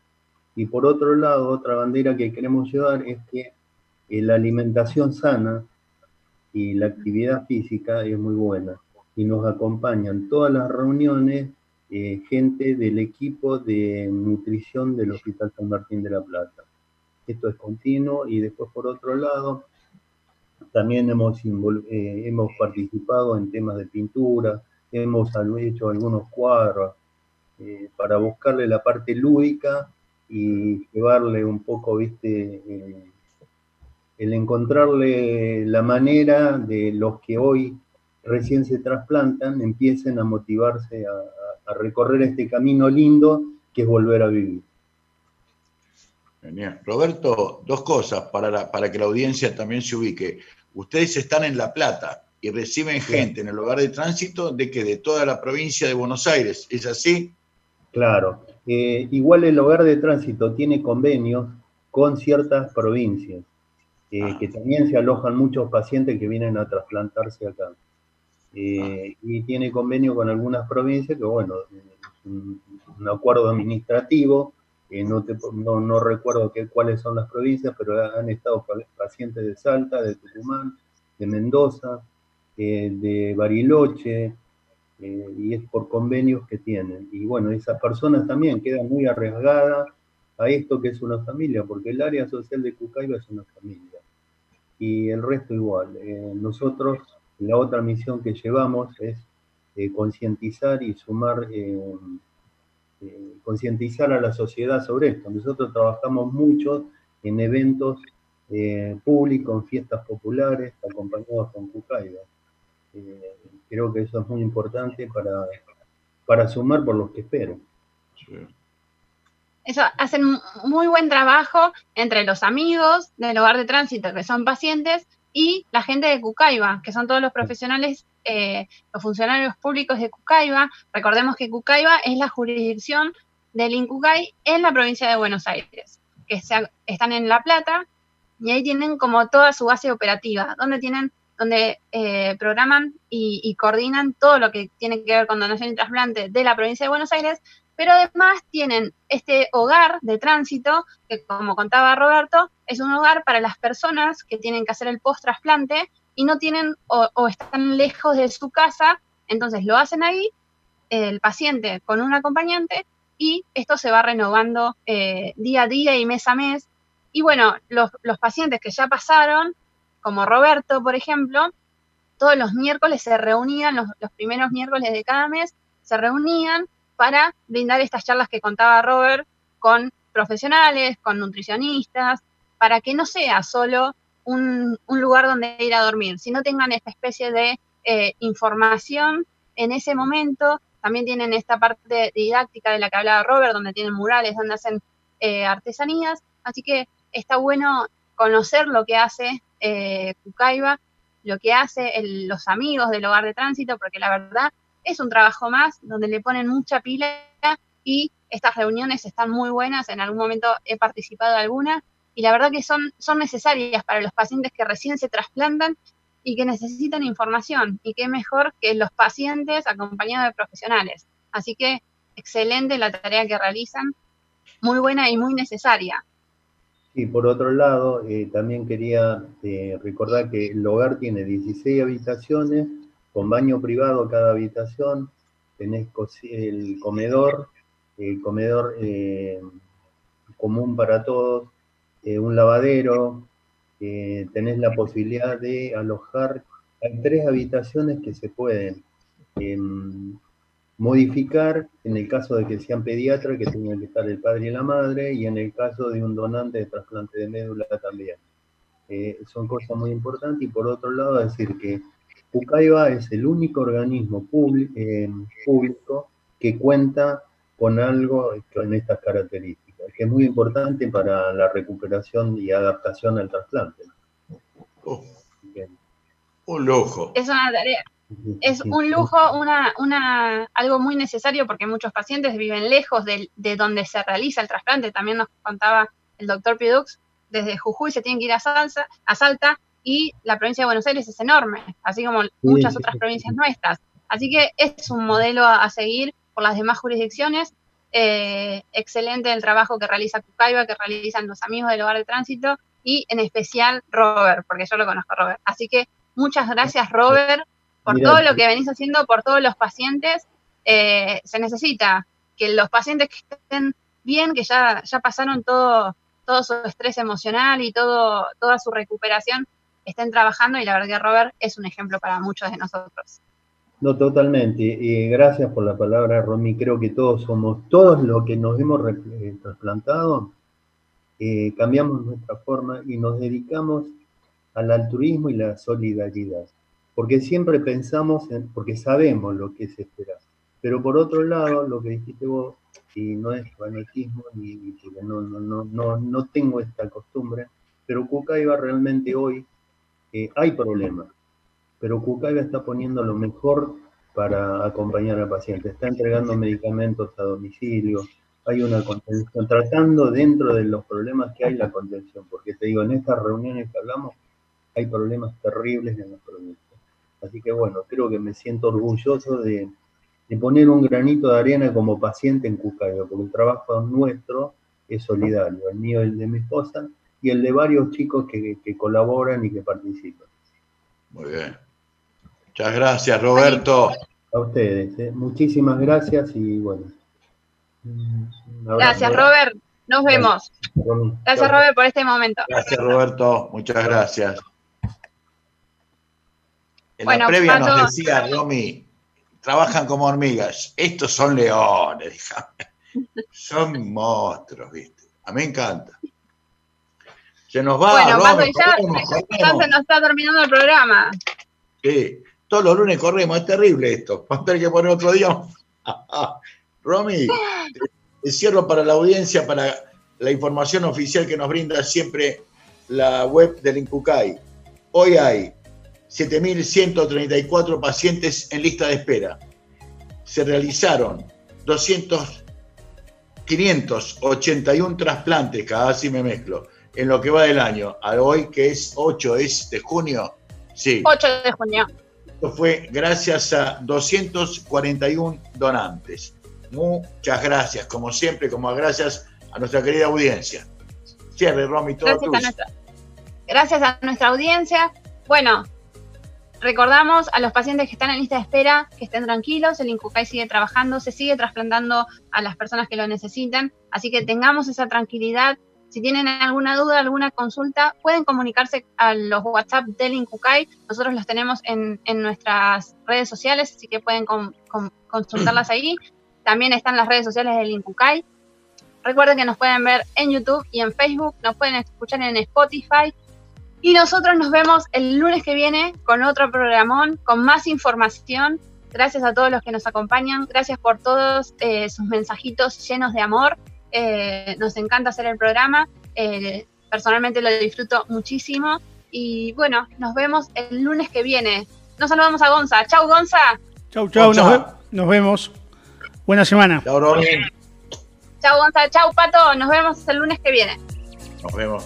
Y por otro lado, otra bandera que queremos llevar es que eh, la alimentación sana y la actividad física es muy buena. Y nos acompañan todas las reuniones eh, gente del equipo de nutrición del Hospital San Martín de la Plata. Esto es continuo y después por otro lado, también hemos, eh, hemos participado en temas de pintura, hemos hecho algunos cuadros para buscarle la parte lúdica y llevarle un poco, viste, eh, el encontrarle la manera de los que hoy recién se trasplantan empiecen a motivarse a, recorrer este camino lindo que es volver a vivir. Genial. Roberto, dos cosas para, la- para que la audiencia también se ubique. Ustedes están en La Plata y reciben gente en el hogar de tránsito de que de toda la provincia de Buenos Aires. ¿Es así? Claro. Eh, igual el hogar de tránsito tiene convenios con ciertas provincias, eh, que también se alojan muchos pacientes que vienen a trasplantarse acá. Eh, Y tiene convenio con algunas provincias que, bueno, es un, un acuerdo administrativo, no, te- no, no recuerdo qué, cuáles son las provincias, pero han estado pa- pacientes de Salta, de Tucumán, de Mendoza, eh, de Bariloche, eh, y es por convenios que tienen. Y bueno, esas personas también quedan muy arriesgadas a esto que es una familia, porque el área social de Cucaiba es una familia. y el resto igual. Eh, nosotros, la otra misión que llevamos es eh, concientizar y sumar, concientizar a la sociedad sobre esto. Nosotros trabajamos mucho en eventos públicos, en fiestas populares, acompañados con Cucaiba. Eh, creo que eso es muy importante para, para sumar por los que espero. Eso, hacen muy buen trabajo entre los amigos del hogar de tránsito, que son pacientes, y la gente de Cucaiba, que son todos los profesionales, eh, los funcionarios públicos de Cucaiba. Recordemos que Cucaiba es la jurisdicción del Incucay en la provincia de Buenos Aires, que se- están en La Plata, y ahí tienen como toda su base operativa, donde tienen donde eh, programan y, coordinan todo lo que tiene que ver con donación y trasplante de la provincia de Buenos Aires, pero además tienen este hogar de tránsito, que como contaba Roberto, es un hogar para las personas que tienen que hacer el post-trasplante y no tienen o, están lejos de su casa, entonces lo hacen ahí, el paciente con un acompañante, y esto se va renovando eh, día a día y mes a mes. Y bueno, los pacientes que ya pasaron, como Roberto, por ejemplo, todos los miércoles se reunían, los, primeros miércoles de cada mes, se reunían para brindar estas charlas que contaba Robert con profesionales, con nutricionistas, para que no sea solo un, un lugar donde ir a dormir, sino tengan esta especie de eh, información en ese momento. También tienen esta parte didáctica de la que hablaba Robert, donde tienen murales, donde hacen eh, artesanías. Así que está bueno conocer lo que hace eh, lo que hace el- los amigos del hogar de tránsito, porque la verdad es un trabajo más donde le ponen mucha pila y estas reuniones están muy buenas. En algún momento he participado de alguna y la verdad que son, son necesarias para los pacientes que recién se trasplantan y que necesitan información. Y qué mejor que los pacientes acompañados de profesionales. Así que excelente la tarea que realizan, muy buena y muy necesaria. Y por otro lado, eh, también quería eh, recordar que el hogar tiene 16 habitaciones, con baño privado cada habitación, tenés el comedor, el comedor eh, común para todos, un lavadero, tenés la posibilidad de alojar, hay tres habitaciones que se pueden em, modificar en el caso de que sean pediatras, que tengan que estar el padre y la madre, y en el caso de un donante de trasplante de médula también. Eh, son cosas muy importantes. Y por otro lado, decir que Pucaiba es el único organismo eh, público que cuenta con algo con estas características, que es muy importante para la recuperación y adaptación al trasplante. Un lujo. Es una tarea, es un lujo, una, una, algo muy necesario porque muchos pacientes viven lejos de, de donde se realiza el trasplante. También nos contaba el doctor Pidux, desde Jujuy se tienen que ir a, Salsa, a Salta y la provincia de Buenos Aires es enorme, así como muchas otras provincias nuestras. Así que es un modelo a, a seguir por las demás jurisdicciones. Eh, excelente el trabajo que realiza Cucaiba, que realizan los amigos del hogar de tránsito y en especial Robert, porque yo lo conozco a Robert. Así que muchas gracias Robert por todo lo que venís haciendo por todos los pacientes. Eh, se necesita que los pacientes que estén bien, que ya, ya pasaron todo, todo su estrés emocional y todo, toda su recuperación, estén trabajando y la verdad que Robert es un ejemplo para muchos de nosotros. No, totalmente. Y gracias por la palabra, Romy. Creo que todos somos, todos los que nos hemos eh, trasplantado, eh, cambiamos nuestra forma y nos dedicamos al altruismo y la solidaridad. Porque siempre pensamos, en, porque sabemos lo que es esperar. Pero por otro lado, lo que dijiste vos, y no es fanatismo, ni, porque no, no, no, no, tengo esta costumbre, pero Cucaiba realmente hoy eh, hay problemas pero Cucaiba está poniendo lo mejor para acompañar al paciente. Está entregando medicamentos a domicilio, hay una contención, tratando dentro de los problemas que hay la contención, porque te digo, en estas reuniones que hablamos hay problemas terribles en los provincias. Así que bueno, creo que me siento orgulloso de, de poner un granito de arena como paciente en Cucaiba, porque el trabajo nuestro es solidario, el mío, el de mi esposa y el de varios chicos que, que colaboran y que participan. Muy bien. Muchas gracias, Roberto. A ustedes, ¿eh? muchísimas gracias y bueno. Gracias Robert, nos vemos. Gracias. Robert por este momento. Gracias, Roberto. Muchas gracias. En Bueno, la previa nos decía Romy, trabajan como hormigas. Estos son leones. *laughs* Son monstruos, ¿viste? A mí me encanta. Se nos va, bueno, Pato, ya, corremos, ya corremos. se nos está terminando el programa. Sí, todos los lunes corremos, es terrible esto. *laughs* Vamos a tener que poner otro día. *laughs* Romy, te- cierro para la audiencia, para la información oficial que nos brinda siempre la web del Incucay. Hoy hay 7.134 pacientes en lista de espera. Se realizaron 200, 581 trasplantes, casi me mezclo, en lo que va del año. A hoy, que es 8 es de junio, sí. 8 de junio. Esto fue gracias a 241 donantes. Muchas gracias, como siempre, como gracias a nuestra querida audiencia. Cierre, Romy, todo Gracias a, nuestra, gracias a nuestra audiencia. Bueno, recordamos a los pacientes que están en lista de espera que estén tranquilos, el Incucay sigue trabajando, se sigue trasplantando a las personas que lo necesitan, así que tengamos esa tranquilidad. Si tienen alguna duda, alguna consulta, pueden comunicarse a los WhatsApp del Incucay. Nosotros los tenemos en, en nuestras redes sociales, así que pueden con- con- consultarlas ahí. También están las redes sociales del Incucay. Recuerden que nos pueden ver en YouTube y en Facebook, nos pueden escuchar en Spotify. Y nosotros nos vemos el lunes que viene con otro programón, con más información. Gracias a todos los que nos acompañan, gracias por todos eh, sus mensajitos llenos de amor. Eh, nos encanta hacer el programa, eh, personalmente lo disfruto muchísimo. Y bueno, nos vemos el lunes que viene. Nos saludamos a Gonza. Chau, Gonza. Chau, chau, Chau, nos, chau. ve- nos vemos. Buena semana. Chao, Romy. Chau, Gonza. Chau, Pato. Nos vemos el lunes que viene. Nos vemos.